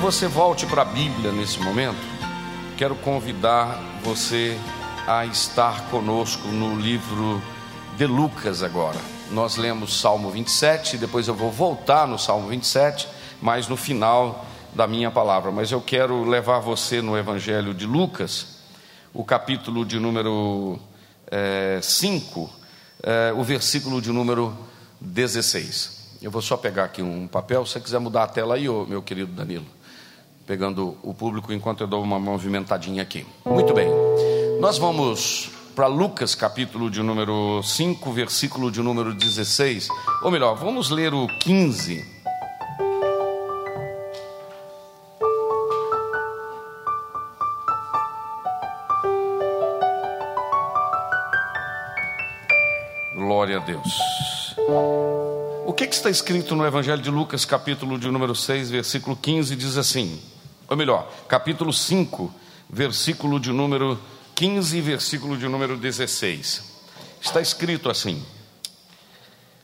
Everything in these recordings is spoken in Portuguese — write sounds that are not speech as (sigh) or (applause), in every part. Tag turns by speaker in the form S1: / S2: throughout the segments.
S1: Você volte para a Bíblia nesse momento, quero convidar você a estar conosco no livro de Lucas agora. Nós lemos Salmo 27, depois eu vou voltar no Salmo 27, mas no final da minha palavra. Mas eu quero levar você no Evangelho de Lucas, o capítulo de número 5, é, é, o versículo de número 16. Eu vou só pegar aqui um papel, se você quiser mudar a tela aí, meu querido Danilo pegando o público enquanto eu dou uma movimentadinha aqui. Muito bem. Nós vamos para Lucas, capítulo de número 5, versículo de número 16. Ou melhor, vamos ler o 15. Glória a Deus. O que, que, está escrito no Evangelho de Lucas, capítulo de número 6, versículo 15, diz assim: ou melhor, capítulo 5, versículo de número 15, versículo de número 16. Está escrito assim,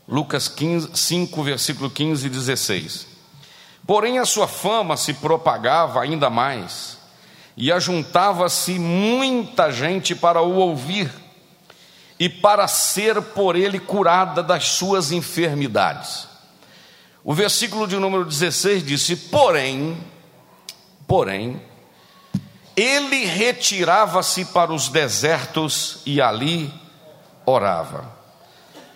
S1: Lucas 15, 5, versículo 15 e 16. Porém, a sua fama se propagava ainda mais, e ajuntava-se muita gente para o ouvir, e para ser por ele curada das suas enfermidades. O versículo de número 16 disse: Porém, Porém, ele retirava-se para os desertos e ali orava.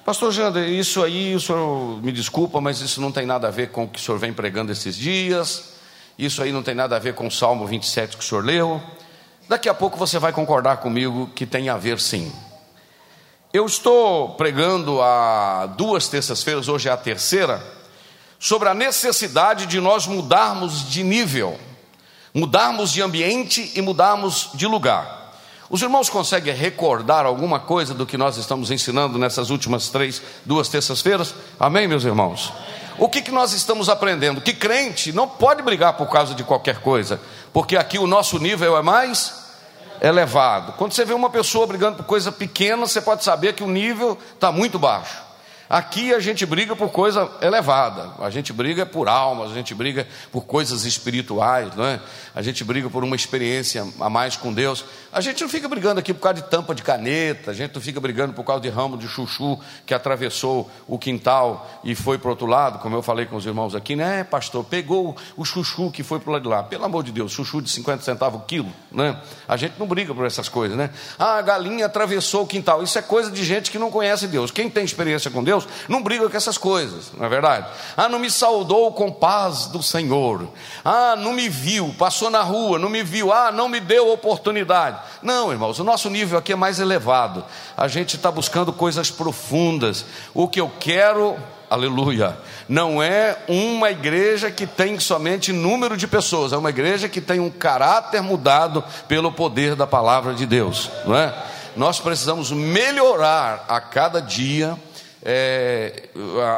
S1: Pastor Jander, isso aí, o senhor me desculpa, mas isso não tem nada a ver com o que o senhor vem pregando esses dias, isso aí não tem nada a ver com o Salmo 27 que o senhor leu. Daqui a pouco você vai concordar comigo que tem a ver sim. Eu estou pregando há duas terças-feiras, hoje é a terceira, sobre a necessidade de nós mudarmos de nível mudarmos de ambiente e mudarmos de lugar. Os irmãos conseguem recordar alguma coisa do que nós estamos ensinando nessas últimas três, duas terças-feiras? Amém, meus irmãos? O que, que nós estamos aprendendo? Que crente não pode brigar por causa de qualquer coisa, porque aqui o nosso nível é mais elevado. Quando você vê uma pessoa brigando por coisa pequena, você pode saber que o nível está muito baixo. Aqui a gente briga por coisa elevada, a gente briga por almas, a gente briga por coisas espirituais, não é? A gente briga por uma experiência a mais com Deus. A gente não fica brigando aqui por causa de tampa de caneta, a gente não fica brigando por causa de ramo de chuchu que atravessou o quintal e foi para o outro lado, como eu falei com os irmãos aqui, né, pastor? Pegou o chuchu que foi para o lado de lá. Pelo amor de Deus, chuchu de 50 centavos o quilo, né? A gente não briga por essas coisas, né? Ah, a galinha atravessou o quintal. Isso é coisa de gente que não conhece Deus. Quem tem experiência com Deus, Deus não briga com essas coisas, não é verdade? Ah, não me saudou com paz do Senhor. Ah, não me viu, passou na rua, não me viu. Ah, não me deu oportunidade. Não, irmãos, o nosso nível aqui é mais elevado. A gente está buscando coisas profundas. O que eu quero aleluia, não é uma igreja que tem somente número de pessoas, é uma igreja que tem um caráter mudado pelo poder da palavra de Deus, não é? Nós precisamos melhorar a cada dia é,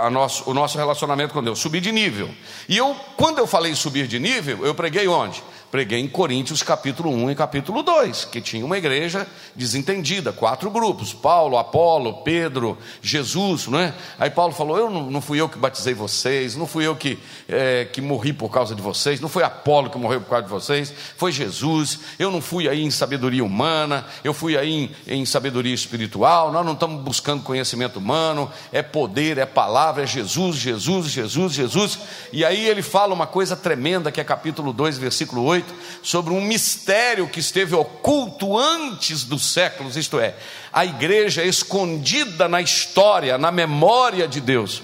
S1: a, nosso, o nosso relacionamento com Deus, subir de nível. E eu, quando eu falei subir de nível, eu preguei onde? Preguei em Coríntios capítulo 1 e capítulo 2, que tinha uma igreja desentendida, quatro grupos: Paulo, Apolo, Pedro, Jesus, não é? Aí Paulo falou: Eu não, não fui eu que batizei vocês, não fui eu que, é, que morri por causa de vocês, não foi Apolo que morreu por causa de vocês, foi Jesus. Eu não fui aí em sabedoria humana, eu fui aí em, em sabedoria espiritual. Nós não estamos buscando conhecimento humano, é poder, é palavra, é Jesus, Jesus, Jesus, Jesus. E aí ele fala uma coisa tremenda que é capítulo 2, versículo 8 noite sobre um mistério que esteve oculto antes dos séculos, isto é, a igreja escondida na história, na memória de Deus.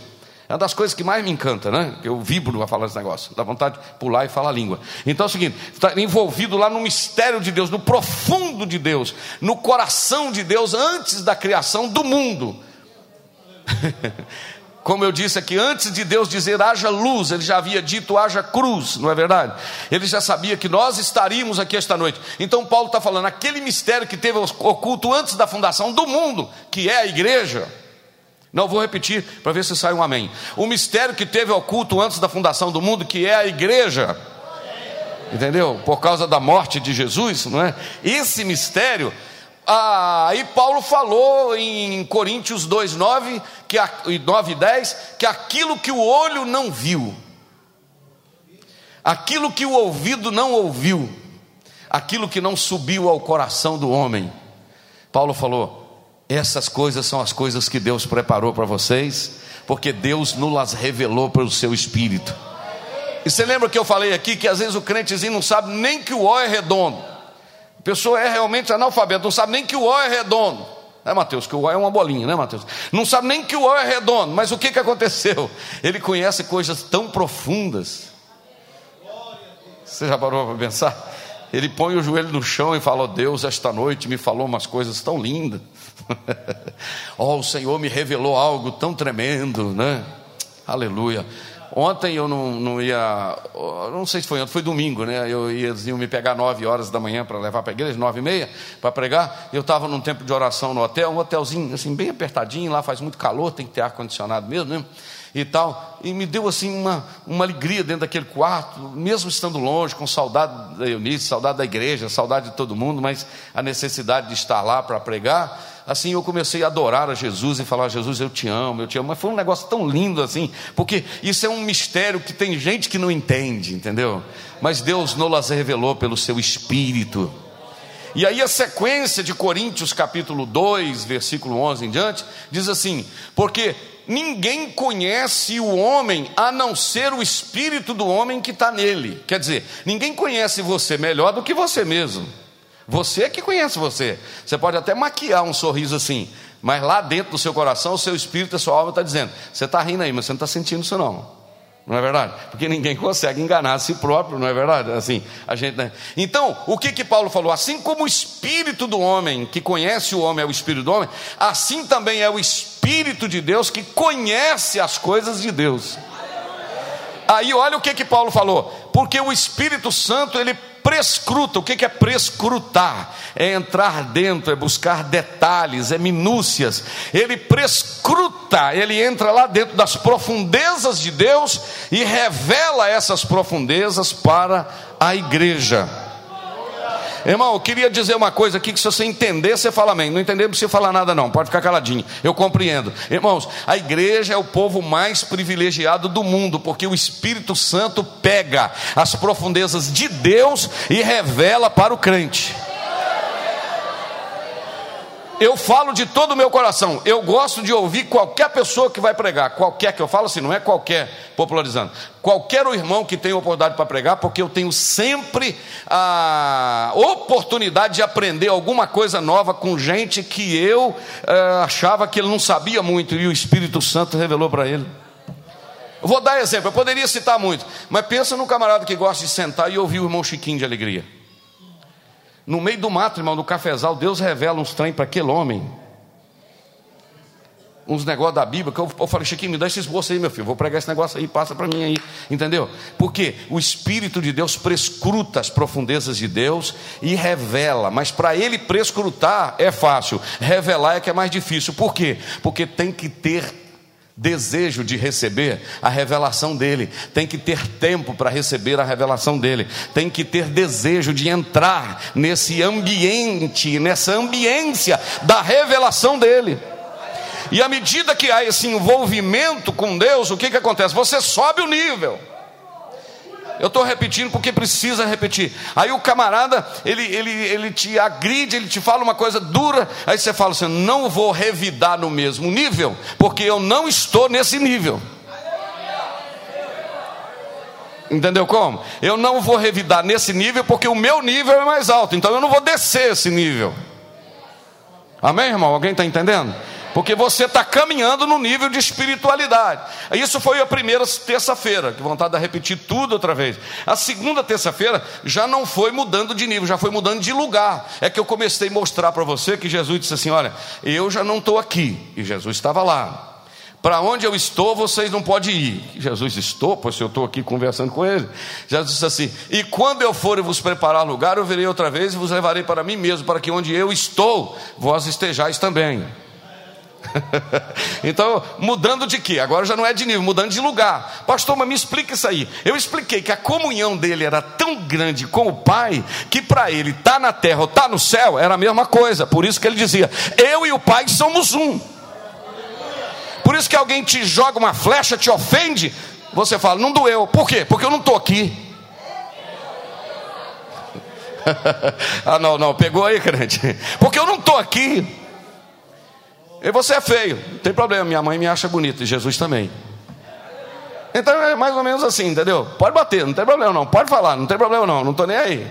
S1: É uma das coisas que mais me encanta, né? Eu vibro a falar esse negócio, dá vontade de pular e falar a língua. Então é o seguinte: está envolvido lá no mistério de Deus, no profundo de Deus, no coração de Deus antes da criação do mundo. (laughs) Como eu disse aqui, antes de Deus dizer haja luz, ele já havia dito haja cruz, não é verdade? Ele já sabia que nós estaríamos aqui esta noite. Então Paulo está falando, aquele mistério que teve oculto antes da fundação do mundo, que é a igreja. Não vou repetir para ver se sai um amém. O mistério que teve oculto antes da fundação do mundo, que é a igreja. Entendeu? Por causa da morte de Jesus, não é? Esse mistério ah, aí Paulo falou em Coríntios 2, 9, que, 9 10, que aquilo que o olho não viu, aquilo que o ouvido não ouviu, aquilo que não subiu ao coração do homem. Paulo falou: essas coisas são as coisas que Deus preparou para vocês, porque Deus nos las revelou pelo seu Espírito. E você lembra que eu falei aqui que às vezes o crentezinho não sabe nem que o ó é redondo. A pessoa é realmente analfabeta, não sabe nem que o O é redondo. É, Mateus, que o O é uma bolinha, né, Mateus? Não sabe nem que o O é redondo, mas o que, que aconteceu? Ele conhece coisas tão profundas. Você já parou para pensar? Ele põe o joelho no chão e fala: oh, Deus, esta noite me falou umas coisas tão lindas. (laughs) oh, o Senhor me revelou algo tão tremendo, né? Aleluia. Ontem eu não, não ia, não sei se foi ontem, foi domingo, né? Eu ia iam me pegar nove horas da manhã para levar para a igreja, nove e meia, para pregar. Eu estava num tempo de oração no hotel, um hotelzinho assim, bem apertadinho, lá faz muito calor, tem que ter ar-condicionado mesmo, né? e tal, e me deu assim uma, uma alegria dentro daquele quarto, mesmo estando longe, com saudade da Eunice, saudade da igreja, saudade de todo mundo, mas a necessidade de estar lá para pregar, assim eu comecei a adorar a Jesus e falar: Jesus, eu te amo, eu te amo. Mas foi um negócio tão lindo assim, porque isso é um mistério que tem gente que não entende, entendeu? Mas Deus nos revelou pelo seu Espírito. E aí a sequência de Coríntios capítulo 2, versículo 11 em diante, diz assim: Porque ninguém conhece o homem a não ser o espírito do homem que está nele. Quer dizer, ninguém conhece você melhor do que você mesmo. Você que conhece você. Você pode até maquiar um sorriso assim, mas lá dentro do seu coração, o seu espírito, a sua alma está dizendo: você está rindo aí, mas você não está sentindo isso não. Não é verdade? Porque ninguém consegue enganar a si próprio, não é verdade? Assim, a gente. Né? Então, o que que Paulo falou? Assim como o espírito do homem que conhece o homem é o espírito do homem, assim também é o espírito de Deus que conhece as coisas de Deus. Aí olha o que que Paulo falou, porque o Espírito Santo ele prescruta. O que é prescrutar? É entrar dentro, é buscar detalhes, é minúcias. Ele prescruta, ele entra lá dentro das profundezas de Deus e revela essas profundezas para a igreja. Irmão, eu queria dizer uma coisa aqui que se você entender, você fala amém. Não entender, não precisa falar nada, não. Pode ficar caladinho. Eu compreendo. Irmãos, a igreja é o povo mais privilegiado do mundo, porque o Espírito Santo pega as profundezas de Deus e revela para o crente eu falo de todo o meu coração. Eu gosto de ouvir qualquer pessoa que vai pregar, qualquer que eu falo assim, não é qualquer, popularizando, qualquer irmão que tem oportunidade para pregar, porque eu tenho sempre a oportunidade de aprender alguma coisa nova com gente que eu uh, achava que ele não sabia muito e o Espírito Santo revelou para ele. Vou dar exemplo, eu poderia citar muito, mas pensa num camarada que gosta de sentar e ouvir o irmão Chiquinho de alegria. No meio do mato, irmão, no cafezal, Deus revela uns trem para aquele homem. Uns negócios da Bíblia, que eu, eu falei, Chiquinho, me dá esse esboço aí, meu filho. Vou pregar esse negócio aí, passa para mim aí. Entendeu? Porque o Espírito de Deus prescruta as profundezas de Deus e revela. Mas para ele prescrutar é fácil, revelar é que é mais difícil. Por quê? Porque tem que ter desejo de receber a revelação dele, tem que ter tempo para receber a revelação dele, tem que ter desejo de entrar nesse ambiente, nessa ambiência da revelação dele. E à medida que há esse envolvimento com Deus, o que, que acontece? Você sobe o nível. Eu estou repetindo porque precisa repetir. Aí o camarada, ele, ele, ele te agride, ele te fala uma coisa dura, aí você fala assim: não vou revidar no mesmo nível, porque eu não estou nesse nível. Entendeu como? Eu não vou revidar nesse nível porque o meu nível é mais alto, então eu não vou descer esse nível. Amém, irmão? Alguém está entendendo? Porque você está caminhando no nível de espiritualidade. Isso foi a primeira terça-feira, que vontade de repetir tudo outra vez. A segunda terça-feira já não foi mudando de nível, já foi mudando de lugar. É que eu comecei a mostrar para você que Jesus disse assim: Olha, eu já não estou aqui, e Jesus estava lá. Para onde eu estou, vocês não podem ir. Jesus estou, pois eu estou aqui conversando com ele. Jesus disse assim: E quando eu for e vos preparar lugar, eu virei outra vez e vos levarei para mim mesmo, para que onde eu estou, vós estejais também. (laughs) então, mudando de quê? Agora já não é de nível, mudando de lugar. Pastor, mas me explica isso aí. Eu expliquei que a comunhão dele era tão grande com o Pai, que para ele estar tá na terra ou estar tá no céu era a mesma coisa. Por isso que ele dizia: Eu e o Pai somos um. Por isso que alguém te joga uma flecha, te ofende, você fala: Não doeu. Por quê? Porque eu não estou aqui. (laughs) ah, não, não, pegou aí, crente. Porque eu não estou aqui. E você é feio, não tem problema, minha mãe me acha bonito, e Jesus também. Então é mais ou menos assim, entendeu? Pode bater, não tem problema não, pode falar, não tem problema não, não estou nem aí.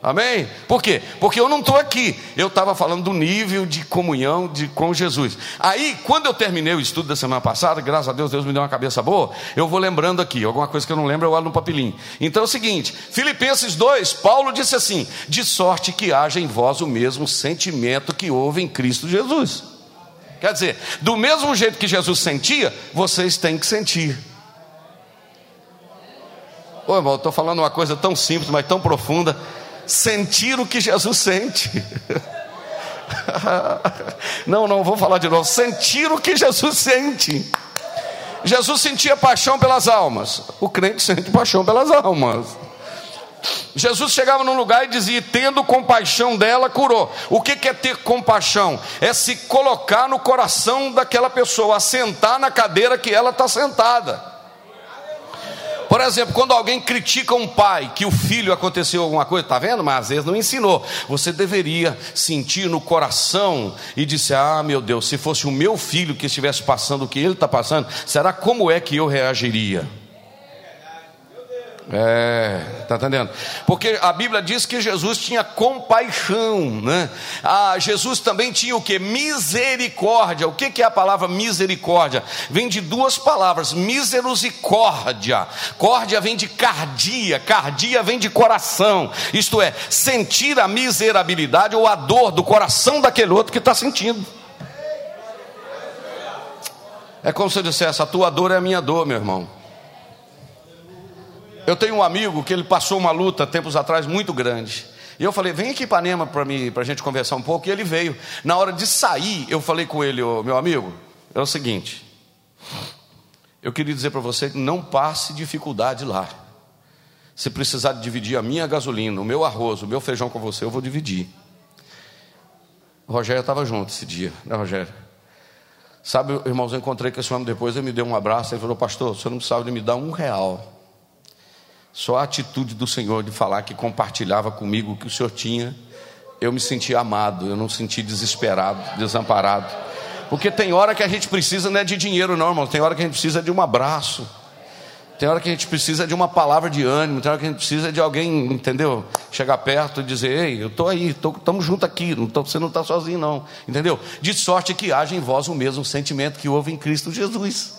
S1: Amém? Por quê? Porque eu não estou aqui. Eu estava falando do nível de comunhão de, com Jesus. Aí, quando eu terminei o estudo da semana passada, graças a Deus, Deus me deu uma cabeça boa, eu vou lembrando aqui. Alguma coisa que eu não lembro, eu olho no papelinho. Então é o seguinte: Filipenses 2, Paulo disse assim: De sorte que haja em vós o mesmo sentimento que houve em Cristo Jesus. Quer dizer, do mesmo jeito que Jesus sentia, vocês têm que sentir. Ô irmão, estou falando uma coisa tão simples, mas tão profunda. Sentir o que Jesus sente. (laughs) não, não vou falar de novo. Sentir o que Jesus sente. Jesus sentia paixão pelas almas. O crente sente paixão pelas almas. Jesus chegava num lugar e dizia: tendo compaixão dela, curou. O que é ter compaixão? É se colocar no coração daquela pessoa, assentar na cadeira que ela está sentada. Por exemplo, quando alguém critica um pai que o filho aconteceu alguma coisa, está vendo? Mas às vezes não ensinou. Você deveria sentir no coração e dizer: Ah, meu Deus, se fosse o meu filho que estivesse passando o que ele está passando, será como é que eu reagiria? É, tá entendendo? Porque a Bíblia diz que Jesus tinha compaixão, né? Ah, Jesus também tinha o que? Misericórdia. O que é a palavra misericórdia? Vem de duas palavras, míseros e córdia. Córdia vem de cardia, cardia vem de coração. Isto é, sentir a miserabilidade ou a dor do coração daquele outro que está sentindo. É como se eu dissesse: a tua dor é a minha dor, meu irmão. Eu tenho um amigo que ele passou uma luta tempos atrás muito grande. E eu falei, vem aqui para Nema para a gente conversar um pouco. E ele veio. Na hora de sair, eu falei com ele, oh, meu amigo, é o seguinte. Eu queria dizer para você que não passe dificuldade lá. Se precisar dividir a minha gasolina, o meu arroz, o meu feijão com você, eu vou dividir. O Rogério estava junto esse dia, né, Rogério? Sabe, irmãos, eu encontrei com esse homem depois, ele me deu um abraço, ele falou, pastor, você não de me dar um real. Só a atitude do Senhor de falar que compartilhava comigo o que o Senhor tinha, eu me senti amado, eu não senti desesperado, desamparado. Porque tem hora que a gente precisa não é de dinheiro, não, irmão. Tem hora que a gente precisa de um abraço. Tem hora que a gente precisa de uma palavra de ânimo. Tem hora que a gente precisa de alguém, entendeu? Chegar perto e dizer: Ei, eu estou aí, estamos juntos aqui. Não tô, você não está sozinho, não. Entendeu? De sorte que haja em vós o mesmo sentimento que houve em Cristo Jesus.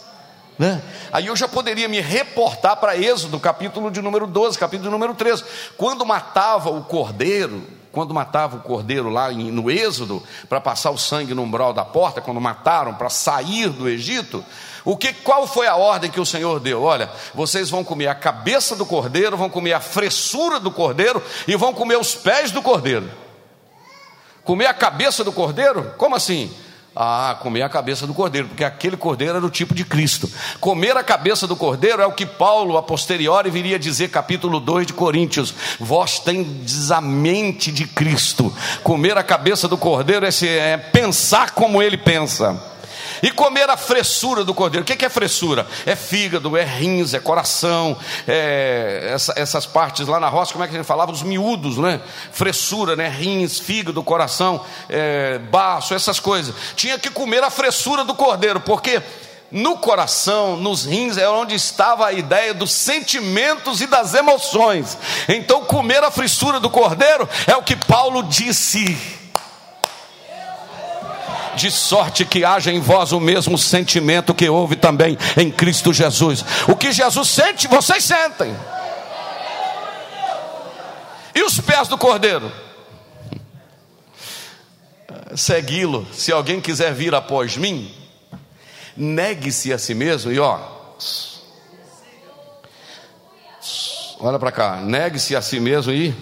S1: Né? Aí eu já poderia me reportar para Êxodo, capítulo de número 12, capítulo de número 13. Quando matava o cordeiro, quando matava o cordeiro lá no Êxodo, para passar o sangue no umbral da porta, quando mataram para sair do Egito, o que, qual foi a ordem que o Senhor deu? Olha, vocês vão comer a cabeça do cordeiro, vão comer a fressura do cordeiro e vão comer os pés do cordeiro. Comer a cabeça do cordeiro? Como assim? Ah, comer a cabeça do cordeiro, porque aquele cordeiro era o tipo de Cristo. Comer a cabeça do cordeiro é o que Paulo, a posteriori, viria dizer, capítulo 2 de Coríntios: Vós tendes a mente de Cristo. Comer a cabeça do cordeiro é, é pensar como ele pensa. E comer a fressura do cordeiro. O que é fressura? É fígado, é rins, é coração, é essa, essas partes lá na roça, como é que a gente falava? Os miúdos, né? Fressura, né? Rins, fígado, coração, é, baço, essas coisas. Tinha que comer a fressura do cordeiro, porque no coração, nos rins, é onde estava a ideia dos sentimentos e das emoções. Então, comer a frissura do cordeiro é o que Paulo disse. De sorte que haja em vós o mesmo sentimento que houve também em Cristo Jesus. O que Jesus sente, vocês sentem. E os pés do cordeiro? Segui-lo. Se alguém quiser vir após mim, negue-se a si mesmo e ó, olha para cá, negue-se a si mesmo e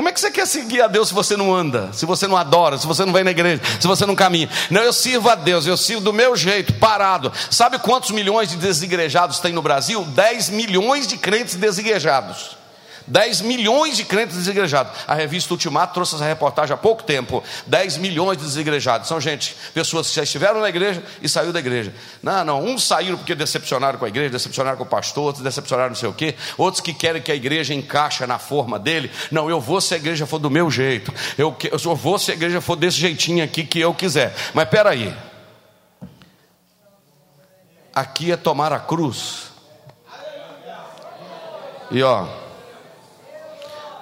S1: como é que você quer seguir a Deus se você não anda, se você não adora, se você não vem na igreja, se você não caminha? Não, eu sirvo a Deus, eu sirvo do meu jeito, parado. Sabe quantos milhões de desigrejados tem no Brasil? 10 milhões de crentes desigrejados. 10 milhões de crentes desigrejados. A revista Ultimato trouxe essa reportagem há pouco tempo. 10 milhões de desigrejados. São gente, pessoas que já estiveram na igreja e saiu da igreja. Não, não. Uns saíram porque decepcionaram com a igreja, decepcionaram com o pastor, outros decepcionaram não sei o quê. Outros que querem que a igreja encaixe na forma dele. Não, eu vou se a igreja for do meu jeito. Eu, eu vou se a igreja for desse jeitinho aqui que eu quiser. Mas peraí. Aqui é tomar a cruz. E ó,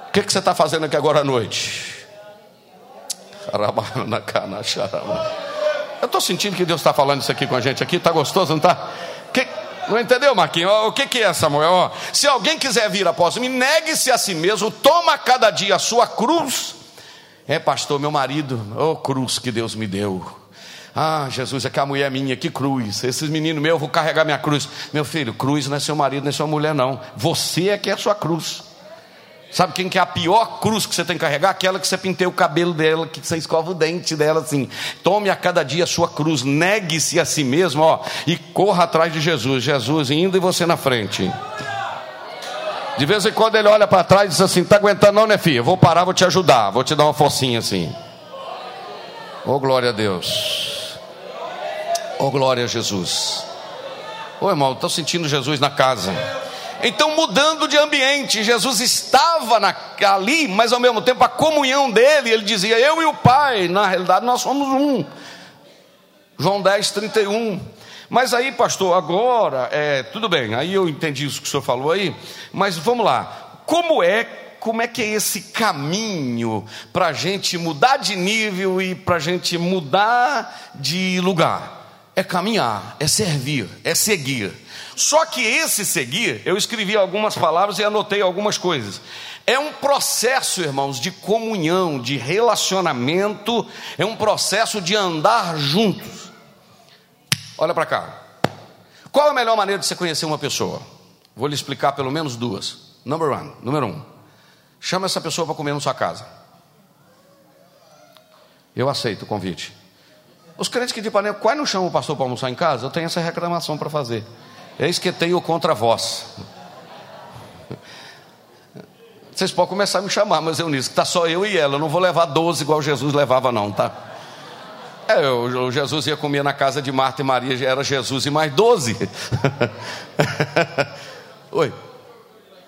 S1: o que, que você está fazendo aqui agora à noite? (laughs) Eu estou sentindo que Deus está falando isso aqui com a gente aqui, está gostoso, não está? Não entendeu, Marquinhos? O que, que é, Samuel? Se alguém quiser vir após mim, negue-se a si mesmo, toma cada dia a sua cruz. É, pastor, meu marido, ô oh, cruz que Deus me deu. Ah, Jesus, é que a mulher minha, que cruz. Esses meninos meus, eu vou carregar minha cruz. Meu filho, cruz não é seu marido, não é sua mulher, não. Você é que é a sua cruz. Sabe quem que é a pior cruz que você tem que carregar? Aquela que você pinteia o cabelo dela, que você escova o dente dela assim. Tome a cada dia a sua cruz, negue-se a si mesmo, ó, e corra atrás de Jesus. Jesus indo e você na frente. De vez em quando ele olha para trás e diz assim: "Tá aguentando não, né, filha? Vou parar, vou te ajudar, vou te dar uma forcinha assim". Oh, glória a Deus. Oh, glória a Jesus. Ô oh, irmão, estou sentindo Jesus na casa. Então, mudando de ambiente, Jesus estava na, ali, mas ao mesmo tempo a comunhão dele, ele dizia: Eu e o Pai, na realidade nós somos um. João 10, 31. Mas aí, pastor, agora, é, tudo bem, aí eu entendi isso que o senhor falou aí, mas vamos lá, como é como é que é esse caminho para a gente mudar de nível e para a gente mudar de lugar? É caminhar, é servir, é seguir. Só que esse seguir, eu escrevi algumas palavras e anotei algumas coisas. É um processo, irmãos, de comunhão, de relacionamento, é um processo de andar juntos. Olha para cá. Qual é a melhor maneira de você conhecer uma pessoa? Vou lhe explicar pelo menos duas. Number one, número um. Chama essa pessoa para comer na sua casa. Eu aceito o convite. Os crentes que de Ipanema, quase não chamam o pastor para almoçar em casa, eu tenho essa reclamação para fazer. Eis que tenho contra vós. Vocês podem começar a me chamar, mas eu nisso, está só eu e ela. Eu não vou levar 12 igual Jesus levava, não, tá? É, o Jesus ia comer na casa de Marta e Maria, era Jesus e mais 12. (laughs) Oi.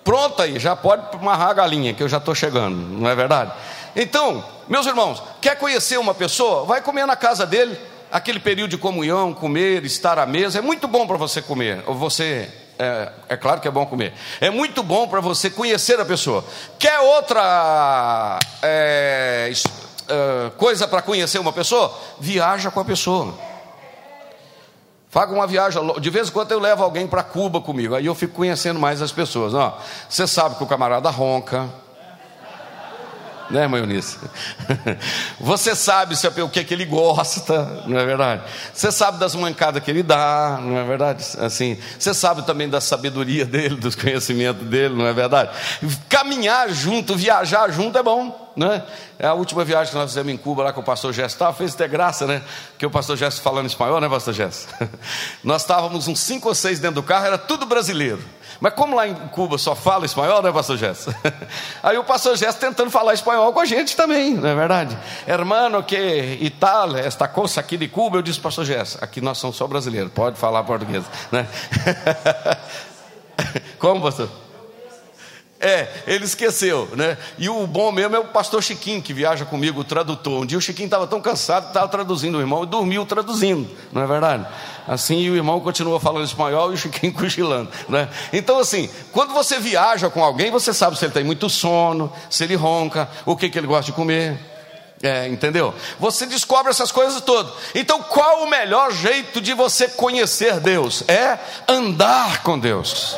S1: Pronto aí, já pode amarrar a galinha, que eu já estou chegando, não é verdade? Então, meus irmãos, quer conhecer uma pessoa? Vai comer na casa dele aquele período de comunhão, comer, estar à mesa, é muito bom para você comer. Ou você, é, é, claro que é bom comer. É muito bom para você conhecer a pessoa. Quer outra é, é, coisa para conhecer uma pessoa? Viaja com a pessoa. Faga uma viagem, de vez em quando eu levo alguém para Cuba comigo, aí eu fico conhecendo mais as pessoas. Ó, você sabe que o camarada ronca, né, mãe Eunice? Você sabe o que, é que ele gosta, não é verdade? Você sabe das mancadas que ele dá, não é verdade? Assim, você sabe também da sabedoria dele, dos conhecimentos dele, não é verdade? Caminhar junto, viajar junto é bom, né? É a última viagem que nós fizemos em Cuba lá com o pastor estava, fez até graça, né? Que o pastor Gesso falando espanhol, né, pastor Gesso? Nós estávamos uns cinco ou seis dentro do carro, era tudo brasileiro. Mas como lá em Cuba só fala espanhol, né, pastor Gesso? (laughs) Aí o pastor Gesso tentando falar espanhol com a gente também, não é verdade? Hermano, que tal, esta coisa aqui de Cuba, eu disse, pastor Gesso, aqui nós somos só brasileiros, pode falar português, né? (laughs) Como, pastor? É, ele esqueceu, né? E o bom mesmo é o pastor Chiquinho, que viaja comigo, o tradutor. Um dia o Chiquinho estava tão cansado que estava traduzindo o irmão e dormiu traduzindo, não é verdade? Assim o irmão continua falando espanhol e o Chiquinho (laughs) cochilando, né? Então, assim, quando você viaja com alguém, você sabe se ele tem muito sono, se ele ronca, o que, que ele gosta de comer. É, entendeu? Você descobre essas coisas todas. Então, qual o melhor jeito de você conhecer Deus? É andar com Deus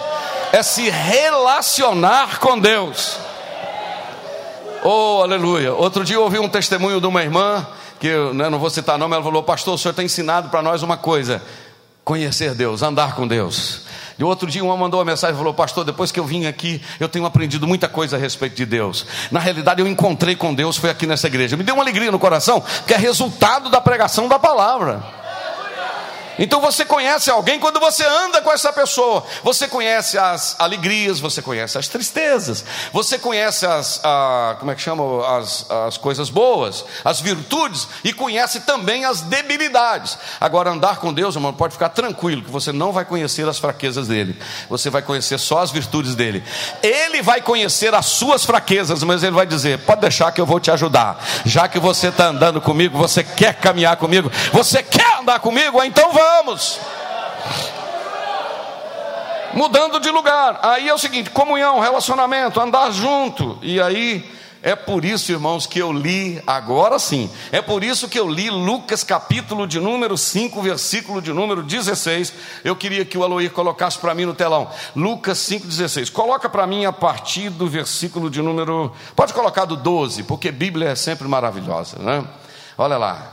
S1: é se relacionar com Deus. Oh, aleluia. Outro dia eu ouvi um testemunho de uma irmã, que eu né, não vou citar nome, ela falou: Pastor, o senhor tem ensinado para nós uma coisa: conhecer Deus, andar com Deus. E outro dia uma mandou uma mensagem e falou: Pastor, depois que eu vim aqui, eu tenho aprendido muita coisa a respeito de Deus. Na realidade, eu encontrei com Deus, foi aqui nessa igreja. Me deu uma alegria no coração, porque é resultado da pregação da palavra. Então você conhece alguém quando você anda com essa pessoa. Você conhece as alegrias, você conhece as tristezas, você conhece as, a, como é que chama, as, as coisas boas, as virtudes e conhece também as debilidades. Agora andar com Deus, irmão, pode ficar tranquilo que você não vai conhecer as fraquezas dele. Você vai conhecer só as virtudes dele. Ele vai conhecer as suas fraquezas, mas ele vai dizer: pode deixar que eu vou te ajudar. Já que você está andando comigo, você quer caminhar comigo, você quer andar comigo, então vamos Mudando de lugar. Aí é o seguinte: comunhão, relacionamento, andar junto. E aí é por isso, irmãos, que eu li, agora sim, é por isso que eu li Lucas capítulo de número 5, versículo de número 16. Eu queria que o Aloir colocasse para mim no telão. Lucas 5,16. Coloca para mim a partir do versículo de número. Pode colocar do 12, porque Bíblia é sempre maravilhosa, né? Olha lá.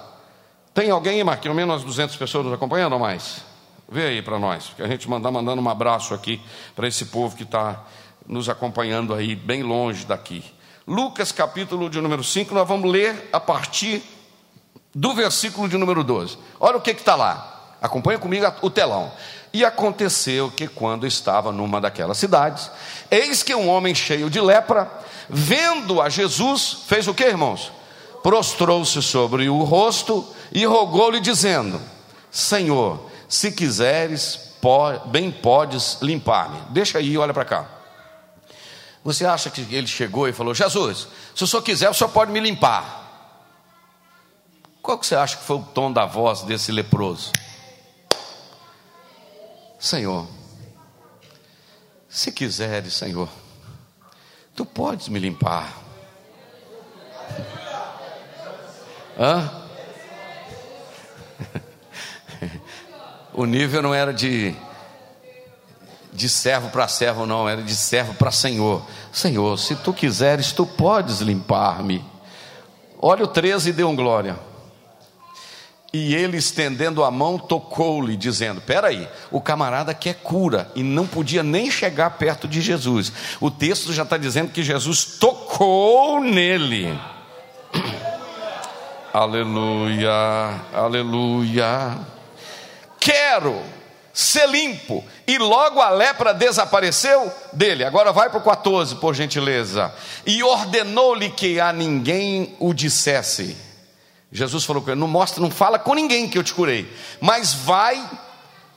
S1: Tem alguém, Marquinhos, menos umas 200 pessoas nos acompanhando ou mais? Vê aí para nós, que a gente mandar mandando um abraço aqui para esse povo que está nos acompanhando aí, bem longe daqui. Lucas capítulo de número 5, nós vamos ler a partir do versículo de número 12. Olha o que está lá. Acompanha comigo o telão. E aconteceu que quando estava numa daquelas cidades, eis que um homem cheio de lepra, vendo a Jesus, fez o que, irmãos? Prostrou-se sobre o rosto e rogou-lhe, dizendo: Senhor, se quiseres, bem podes limpar-me. Deixa aí, olha para cá. Você acha que ele chegou e falou: Jesus, se o senhor quiser, o senhor pode me limpar. Qual que você acha que foi o tom da voz desse leproso? Senhor, se quiseres, Senhor, tu podes me limpar. Hã? o nível não era de, de servo para servo, não, era de servo para Senhor. Senhor, se tu quiseres, tu podes limpar-me. Olha o 13 e deu um glória. E ele, estendendo a mão, tocou-lhe, dizendo: Peraí, o camarada quer cura e não podia nem chegar perto de Jesus. O texto já está dizendo que Jesus tocou nele. Aleluia, aleluia quero ser limpo. E logo a lepra desapareceu dele. Agora vai para o 14, por gentileza. E ordenou-lhe que a ninguém o dissesse. Jesus falou com ele: não mostra, não fala com ninguém que eu te curei, mas vai,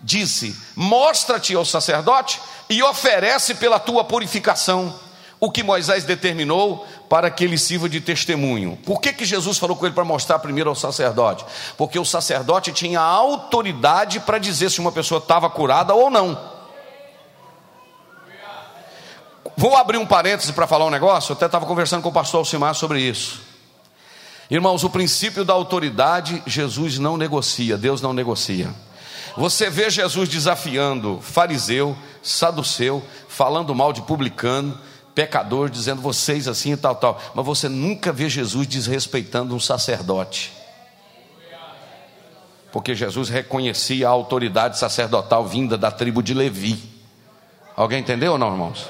S1: disse: mostra-te ao sacerdote e oferece pela tua purificação o que Moisés determinou para que ele sirva de testemunho. Por que, que Jesus falou com ele para mostrar primeiro ao sacerdote? Porque o sacerdote tinha autoridade para dizer se uma pessoa estava curada ou não. Vou abrir um parêntese para falar um negócio. Eu até estava conversando com o pastor Alcimar sobre isso. Irmãos, o princípio da autoridade, Jesus não negocia, Deus não negocia. Você vê Jesus desafiando fariseu, saduceu, falando mal de publicano, pecador, dizendo vocês assim e tal, tal. Mas você nunca vê Jesus desrespeitando um sacerdote. Porque Jesus reconhecia a autoridade sacerdotal vinda da tribo de Levi. Alguém entendeu ou não, irmãos?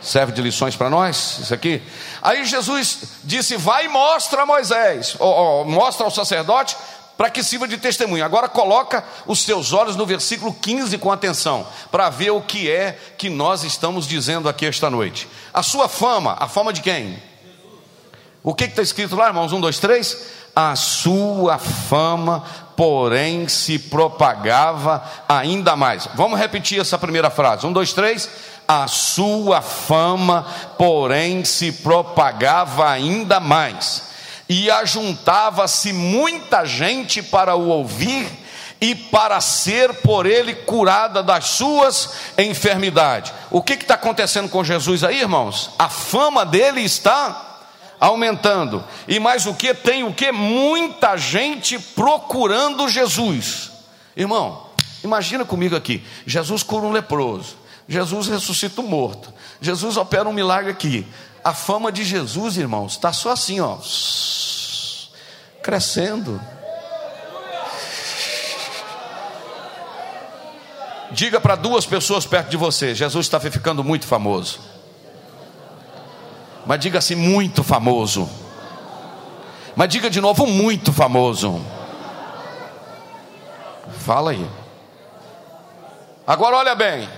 S1: Serve de lições para nós, isso aqui? Aí Jesus disse: Vai e mostra a Moisés, ou, ou, mostra ao sacerdote para que sirva de testemunho. Agora coloca os seus olhos no versículo 15 com atenção, para ver o que é que nós estamos dizendo aqui esta noite. A sua fama, a fama de quem? O que está escrito lá, irmãos? Um, dois, três. A sua fama, porém, se propagava ainda mais. Vamos repetir essa primeira frase. Um, dois, três. A sua fama, porém, se propagava ainda mais, e ajuntava-se muita gente para o ouvir e para ser por ele curada das suas enfermidades. O que está acontecendo com Jesus aí, irmãos? A fama dele está aumentando. E mais o que? Tem o que? Muita gente procurando Jesus. Irmão, imagina comigo aqui: Jesus cura um leproso, Jesus ressuscita um morto, Jesus opera um milagre aqui. A fama de Jesus, irmãos, está só assim, ó, crescendo. Diga para duas pessoas perto de você: Jesus está ficando muito famoso. Mas diga assim: muito famoso. Mas diga de novo: muito famoso. Fala aí. Agora olha bem: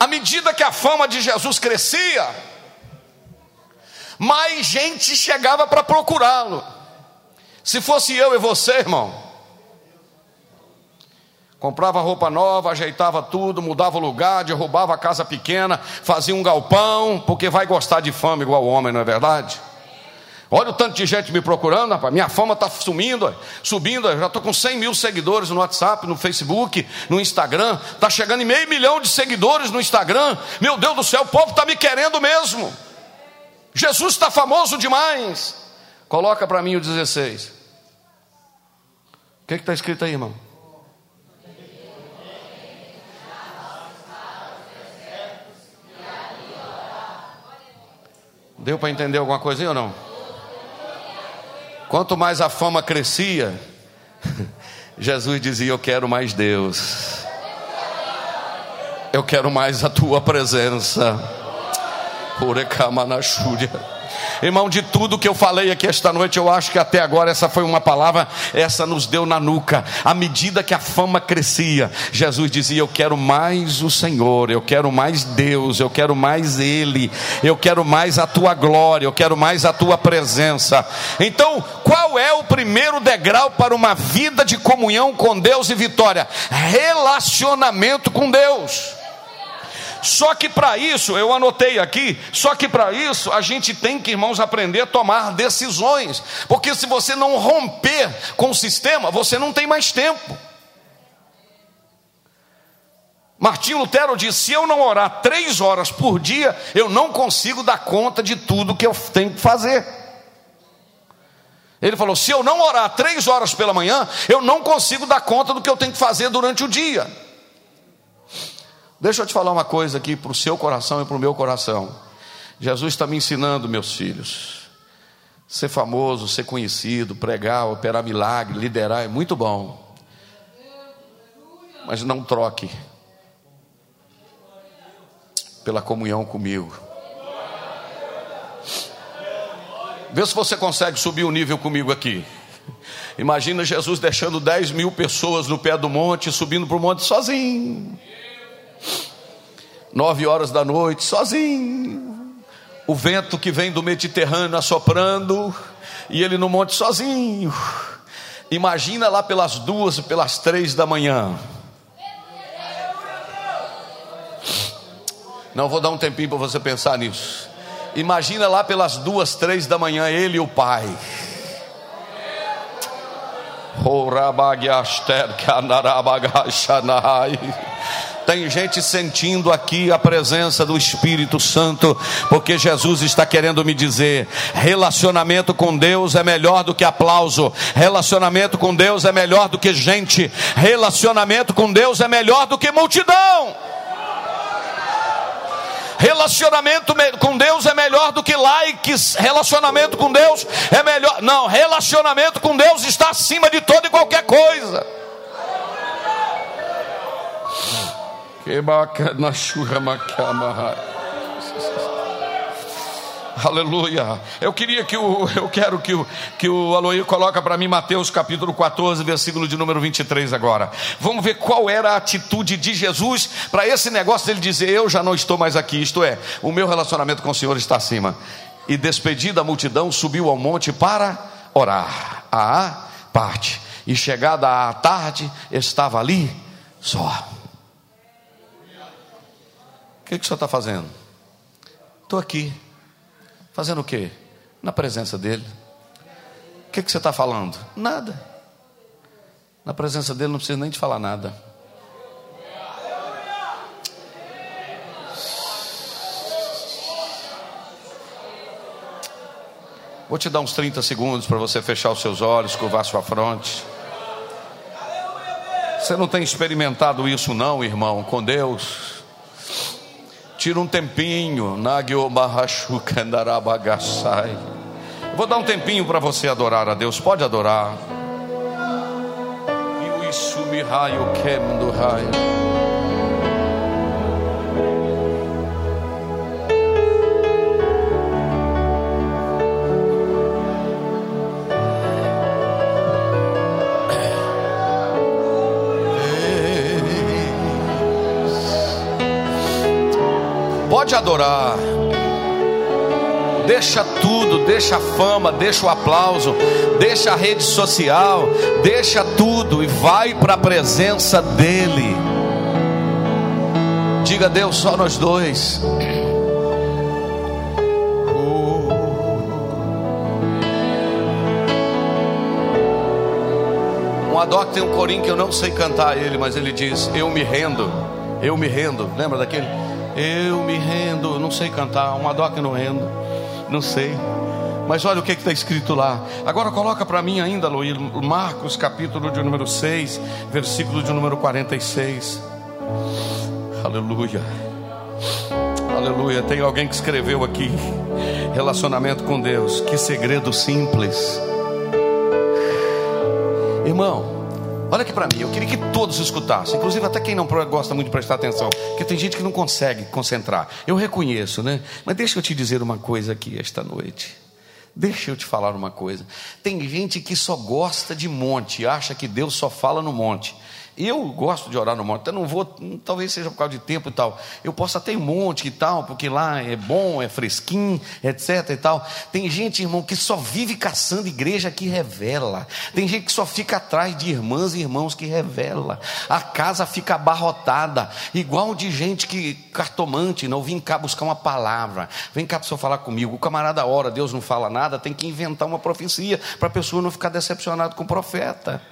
S1: à medida que a fama de Jesus crescia, mais gente chegava para procurá-lo. Se fosse eu e você, irmão, Comprava roupa nova, ajeitava tudo, mudava o lugar, derrubava a casa pequena, fazia um galpão, porque vai gostar de fama igual o homem, não é verdade? Olha o tanto de gente me procurando, rapaz. Minha fama está sumindo, subindo. já estou com 100 mil seguidores no WhatsApp, no Facebook, no Instagram. Está chegando em meio milhão de seguidores no Instagram. Meu Deus do céu, o povo está me querendo mesmo. Jesus está famoso demais. Coloca para mim o 16. O que está escrito aí, irmão? Deu para entender alguma coisa aí ou não? Quanto mais a fama crescia, (laughs) Jesus dizia: Eu quero mais Deus, eu quero mais a tua presença. Irmão, de tudo que eu falei aqui esta noite, eu acho que até agora essa foi uma palavra, essa nos deu na nuca. À medida que a fama crescia, Jesus dizia: Eu quero mais o Senhor, eu quero mais Deus, eu quero mais Ele, eu quero mais a tua glória, eu quero mais a tua presença. Então, qual é o primeiro degrau para uma vida de comunhão com Deus e vitória? Relacionamento com Deus. Só que para isso, eu anotei aqui, só que para isso a gente tem que, irmãos, aprender a tomar decisões, porque se você não romper com o sistema, você não tem mais tempo. Martinho Lutero disse: se eu não orar três horas por dia, eu não consigo dar conta de tudo que eu tenho que fazer. Ele falou: se eu não orar três horas pela manhã, eu não consigo dar conta do que eu tenho que fazer durante o dia. Deixa eu te falar uma coisa aqui para o seu coração e para o meu coração. Jesus está me ensinando, meus filhos. Ser famoso, ser conhecido, pregar, operar milagre, liderar é muito bom. Mas não troque pela comunhão comigo. Vê se você consegue subir o nível comigo aqui. Imagina Jesus deixando 10 mil pessoas no pé do monte, subindo para o monte sozinho nove horas da noite, sozinho. O vento que vem do Mediterrâneo assoprando, e ele no monte sozinho. Imagina lá pelas duas, pelas três da manhã. Não vou dar um tempinho para você pensar nisso. Imagina lá pelas duas, três da manhã, ele e o pai. Orabagiaster canarabagachanai. Tem gente sentindo aqui a presença do Espírito Santo, porque Jesus está querendo me dizer: relacionamento com Deus é melhor do que aplauso, relacionamento com Deus é melhor do que gente, relacionamento com Deus é melhor do que multidão. Relacionamento com Deus é melhor do que likes. Relacionamento com Deus é melhor. Não, relacionamento com Deus está acima de toda e qualquer coisa. Aleluia. Eu queria que o eu quero que o que o Aloí coloca para mim Mateus capítulo 14, versículo de número 23 agora. Vamos ver qual era a atitude de Jesus para esse negócio dele dizer eu já não estou mais aqui, isto é, o meu relacionamento com o Senhor está acima. E despedida a multidão, subiu ao monte para orar. A parte. E chegada a tarde, estava ali só. Que, que o senhor está fazendo? Estou aqui. Fazendo o quê? Na presença dele. O que, que você está falando? Nada. Na presença dele não precisa nem te falar nada. Vou te dar uns 30 segundos para você fechar os seus olhos, curvar sua fronte. Você não tem experimentado isso, não, irmão, com Deus? Tira um tempinho. Vou dar um tempinho para você adorar a Deus. Pode adorar. E o raio raio. Pode adorar. Deixa tudo, deixa a fama, deixa o aplauso, deixa a rede social, deixa tudo e vai para a presença dEle. Diga a Deus, só nós dois. Um Adoc tem um corinho que eu não sei cantar ele, mas ele diz: Eu me rendo, eu me rendo. Lembra daquele? Eu me rendo, não sei cantar, uma doc não rendo, não sei. Mas olha o que está escrito lá. Agora coloca para mim ainda, Luiz, Marcos capítulo de número 6, versículo de número 46. Aleluia. Aleluia. Tem alguém que escreveu aqui relacionamento com Deus. Que segredo simples. Irmão, Olha aqui para mim, eu queria que todos escutassem, inclusive até quem não gosta muito de prestar atenção, porque tem gente que não consegue concentrar. Eu reconheço, né? Mas deixa eu te dizer uma coisa aqui esta noite. Deixa eu te falar uma coisa. Tem gente que só gosta de monte, acha que Deus só fala no monte. Eu gosto de orar no monte, eu não vou, talvez seja por causa de tempo e tal. Eu posso até ir um monte e tal, porque lá é bom, é fresquinho, etc e tal. Tem gente, irmão, que só vive caçando igreja que revela. Tem gente que só fica atrás de irmãs e irmãos que revela. A casa fica abarrotada, igual de gente que cartomante, não vem cá buscar uma palavra. Vem cá para falar comigo. O camarada ora, Deus não fala nada, tem que inventar uma profecia para a pessoa não ficar decepcionada com o profeta.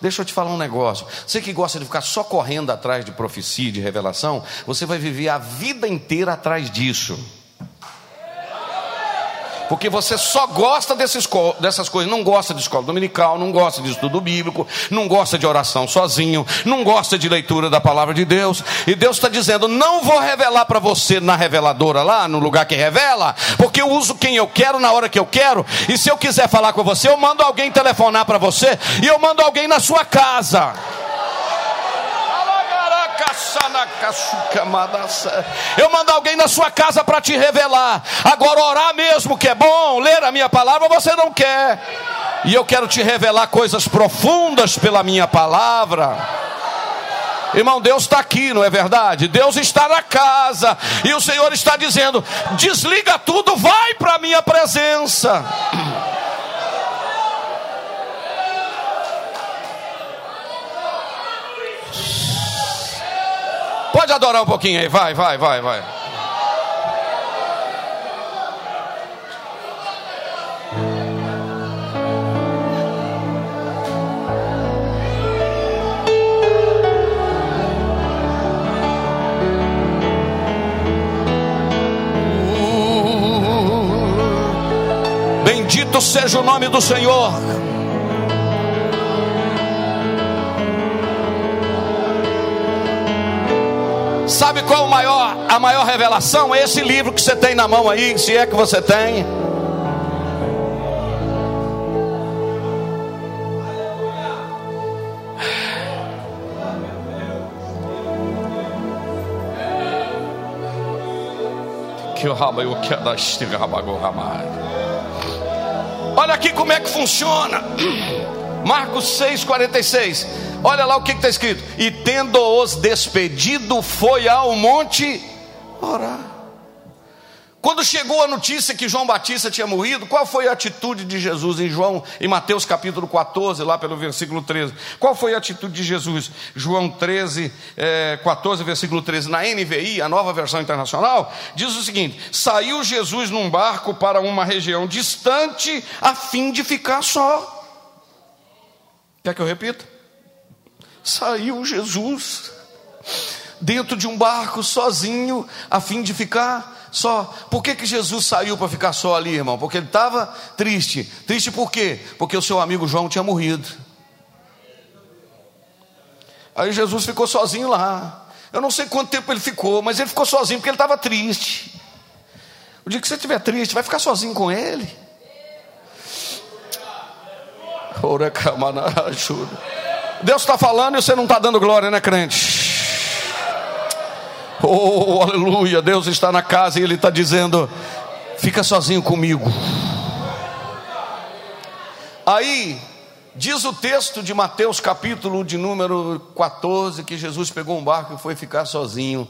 S1: Deixa eu te falar um negócio. Você que gosta de ficar só correndo atrás de profecia, de revelação, você vai viver a vida inteira atrás disso. Porque você só gosta desses, dessas coisas, não gosta de escola dominical, não gosta de estudo bíblico, não gosta de oração sozinho, não gosta de leitura da palavra de Deus, e Deus está dizendo: não vou revelar para você na reveladora lá, no lugar que revela, porque eu uso quem eu quero na hora que eu quero, e se eu quiser falar com você, eu mando alguém telefonar para você, e eu mando alguém na sua casa. Eu mando alguém na sua casa para te revelar. Agora, orar mesmo que é bom, ler a minha palavra, você não quer. E eu quero te revelar coisas profundas pela minha palavra. Irmão, Deus está aqui, não é verdade? Deus está na casa. E o Senhor está dizendo: desliga tudo, vai para a minha presença. Pode adorar um pouquinho aí, vai, vai, vai, vai. Bendito seja o nome do Senhor. Sabe qual a maior, a maior revelação? É esse livro que você tem na mão aí, se é que você tem. Olha aqui como é que funciona. (clears throat) Marcos 6,46. Olha lá o que está escrito: E tendo-os despedido, foi ao monte orar. Quando chegou a notícia que João Batista tinha morrido, qual foi a atitude de Jesus em João, em Mateus capítulo 14, lá pelo versículo 13? Qual foi a atitude de Jesus? João 13, é, 14, versículo 13, na NVI, a nova versão internacional, diz o seguinte: Saiu Jesus num barco para uma região distante, a fim de ficar só. Quer que eu repita? Saiu Jesus dentro de um barco sozinho, a fim de ficar só. Por que, que Jesus saiu para ficar só ali, irmão? Porque ele estava triste. Triste por quê? Porque o seu amigo João tinha morrido. Aí Jesus ficou sozinho lá. Eu não sei quanto tempo ele ficou, mas ele ficou sozinho porque ele estava triste. O dia que você estiver triste, vai ficar sozinho com ele. Deus está falando e você não está dando glória, né, crente? Oh, aleluia, Deus está na casa e Ele está dizendo: fica sozinho comigo. Aí, diz o texto de Mateus, capítulo de número 14, que Jesus pegou um barco e foi ficar sozinho,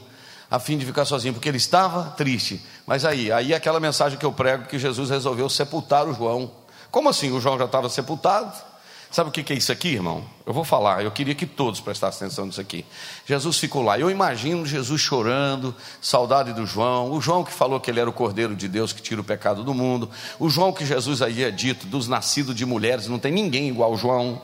S1: a fim de ficar sozinho, porque ele estava triste. Mas aí, aí é aquela mensagem que eu prego que Jesus resolveu sepultar o João. Como assim? O João já estava sepultado? Sabe o que é isso aqui, irmão? Eu vou falar, eu queria que todos prestassem atenção nisso aqui. Jesus ficou lá, eu imagino Jesus chorando, saudade do João, o João que falou que ele era o Cordeiro de Deus que tira o pecado do mundo, o João que Jesus havia dito, dos nascidos de mulheres, não tem ninguém igual ao João.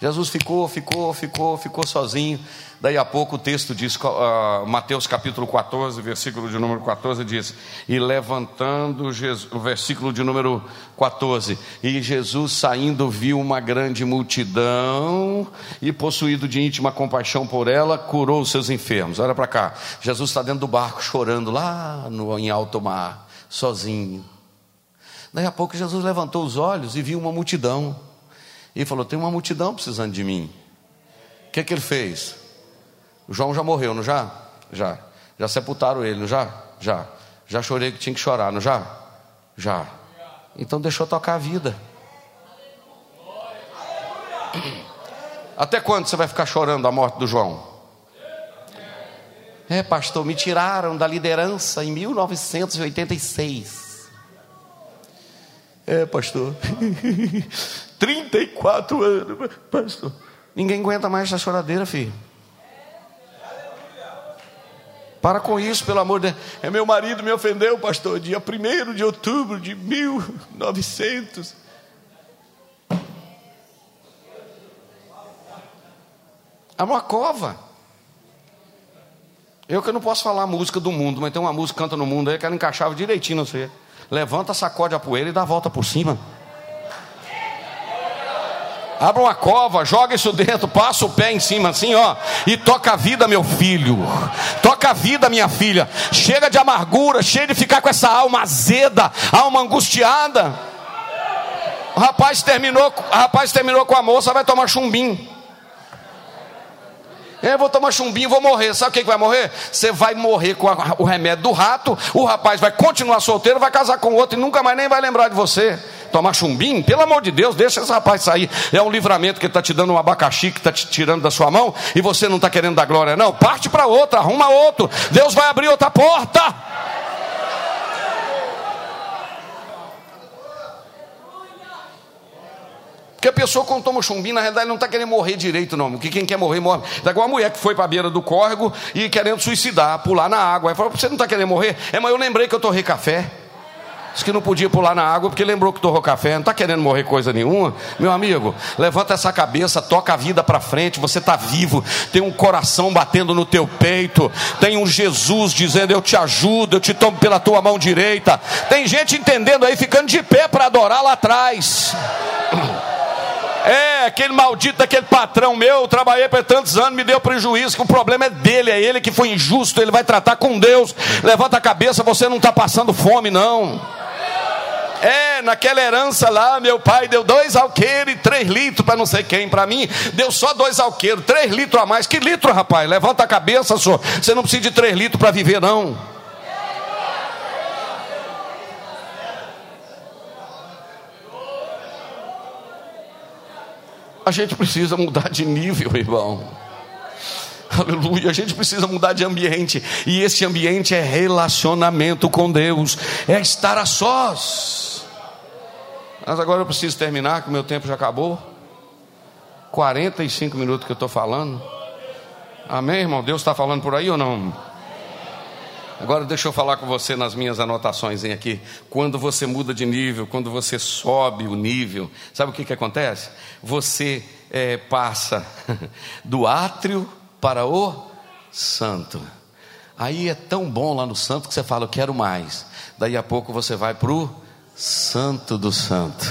S1: Jesus ficou, ficou, ficou, ficou sozinho. Daí a pouco o texto diz, uh, Mateus capítulo 14, versículo de número 14 diz: E levantando Jesus, o versículo de número 14, e Jesus saindo viu uma grande multidão, e possuído de íntima compaixão por ela, curou os seus enfermos. Olha para cá, Jesus está dentro do barco chorando lá no, em alto mar, sozinho. Daí a pouco Jesus levantou os olhos e viu uma multidão, e falou: Tem uma multidão precisando de mim. O que, é que ele fez? O João já morreu, não já? Já. Já sepultaram ele, não já? Já. Já chorei que tinha que chorar, não já? Já. Então deixou tocar a vida. (clears throat) Até quando você vai ficar chorando a morte do João? É, pastor, me tiraram da liderança em 1986. É, pastor. (laughs) 34 anos, pastor. Ninguém aguenta mais essa choradeira, filho. Para com isso, pelo amor de Deus. É meu marido me ofendeu, pastor, dia 1 de outubro de 1900. É uma cova. Eu que não posso falar a música do mundo, mas tem uma música que canta no mundo aí que ela encaixava direitinho, não sei. Levanta, sacode a poeira e dá a volta por cima. Abra uma cova, joga isso dentro, passa o pé em cima assim, ó, e toca a vida, meu filho. Toca a vida, minha filha. Chega de amargura, chega de ficar com essa alma azeda, alma angustiada. O rapaz terminou, o rapaz terminou com a moça, vai tomar chumbinho. Eu vou tomar chumbinho, vou morrer. Sabe o que vai morrer? Você vai morrer com a, o remédio do rato. O rapaz vai continuar solteiro, vai casar com outro e nunca mais nem vai lembrar de você tomar chumbinho, pelo amor de Deus, deixa esse rapaz sair. É um livramento que está te dando um abacaxi que está te tirando da sua mão e você não está querendo dar glória, não. Parte para outra, arruma outro. Deus vai abrir outra porta. Porque a pessoa, quando toma chumbinho, na realidade não está querendo morrer direito, não. Porque quem quer morrer, morre. Da igual a mulher que foi para a beira do córrego e querendo suicidar, pular na água. Aí falou: Você não está querendo morrer? É, mas eu lembrei que eu torrei café. Diz que não podia pular na água porque lembrou que torrou café. Não está querendo morrer coisa nenhuma. Meu amigo, levanta essa cabeça, toca a vida para frente. Você está vivo, tem um coração batendo no teu peito. Tem um Jesus dizendo: Eu te ajudo, eu te tomo pela tua mão direita. Tem gente entendendo aí, ficando de pé para adorar lá atrás. É, aquele maldito aquele patrão meu, trabalhei por tantos anos, me deu prejuízo, que o problema é dele, é ele que foi injusto, ele vai tratar com Deus. Levanta a cabeça, você não está passando fome, não. É, naquela herança lá, meu pai deu dois alqueiros e três litros para não sei quem. Para mim, deu só dois alqueiros, três litros a mais. Que litro, rapaz? Levanta a cabeça, senhor. Você não precisa de três litros para viver, não. A gente precisa mudar de nível, irmão. Aleluia. A gente precisa mudar de ambiente. E esse ambiente é relacionamento com Deus, é estar a sós. Mas agora eu preciso terminar, que o meu tempo já acabou. 45 minutos que eu estou falando. Amém, irmão? Deus está falando por aí ou não? Agora deixa eu falar com você nas minhas anotações aqui. Quando você muda de nível, quando você sobe o nível, sabe o que, que acontece? Você é, passa (laughs) do átrio para o santo. Aí é tão bom lá no santo que você fala, eu quero mais. Daí a pouco você vai para o santo do santo.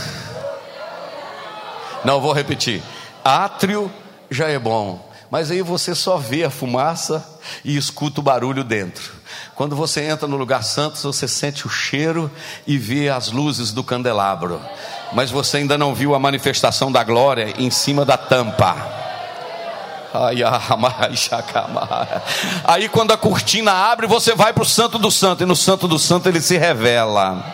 S1: Não, vou repetir. Átrio já é bom, mas aí você só vê a fumaça e escuta o barulho dentro. Quando você entra no lugar santo, você sente o cheiro e vê as luzes do candelabro, mas você ainda não viu a manifestação da glória em cima da tampa. (laughs) Aí quando a cortina abre, você vai para o Santo do Santo, e no Santo do Santo ele se revela.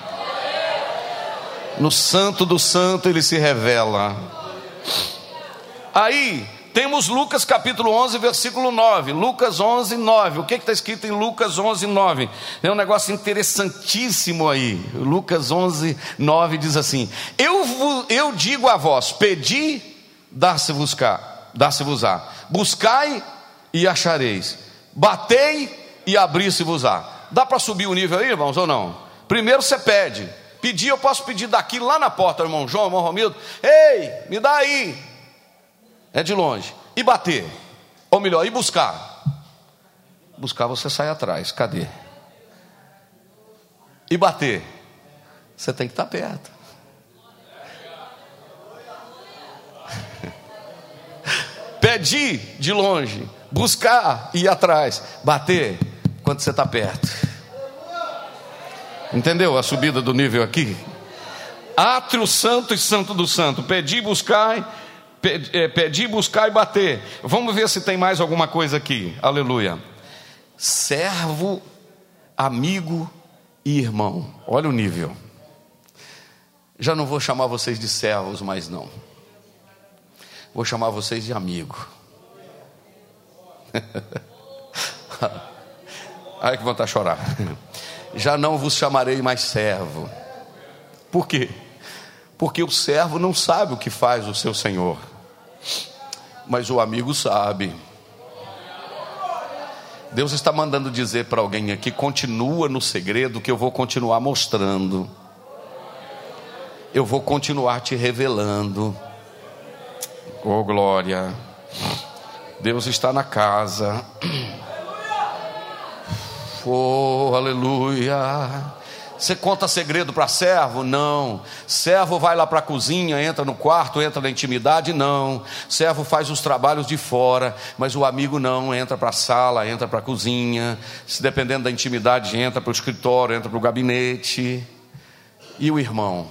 S1: No Santo do Santo ele se revela. Aí temos Lucas capítulo 11, versículo 9. Lucas 11, 9. O que está escrito em Lucas 11, 9? É um negócio interessantíssimo aí. Lucas 11, 9 diz assim: Eu, eu digo a vós: pedi, dá-se-vos-á. Dá Buscai e achareis. Batei e abri-se-vos-á. Dá para subir o nível aí, irmãos, ou não? Primeiro você pede. Pedir, eu posso pedir daqui lá na porta, irmão João, irmão Romildo. Ei, me dá aí é de longe. E bater, ou melhor, e buscar. Buscar você sai atrás, cadê? E bater, você tem que estar perto. (laughs) Pedir de longe, buscar e ir atrás, bater quando você está perto. Entendeu a subida do nível aqui? Átrio santo e santo do santo, pedir, buscar é, pedir, buscar e bater. Vamos ver se tem mais alguma coisa aqui. Aleluia. Servo, amigo e irmão. Olha o nível. Já não vou chamar vocês de servos mais não. Vou chamar vocês de amigo. (laughs) Ai que vontade de chorar. Já não vos chamarei mais servo. Por quê? Porque o servo não sabe o que faz o seu senhor mas o amigo sabe. Deus está mandando dizer para alguém aqui: continua no segredo que eu vou continuar mostrando, eu vou continuar te revelando. Oh, glória! Deus está na casa. Oh, aleluia! Você conta segredo para servo? Não. Servo vai lá para a cozinha, entra no quarto, entra na intimidade? Não. Servo faz os trabalhos de fora, mas o amigo não, entra para a sala, entra para a cozinha. Se dependendo da intimidade, entra para o escritório, entra para o gabinete. E o irmão?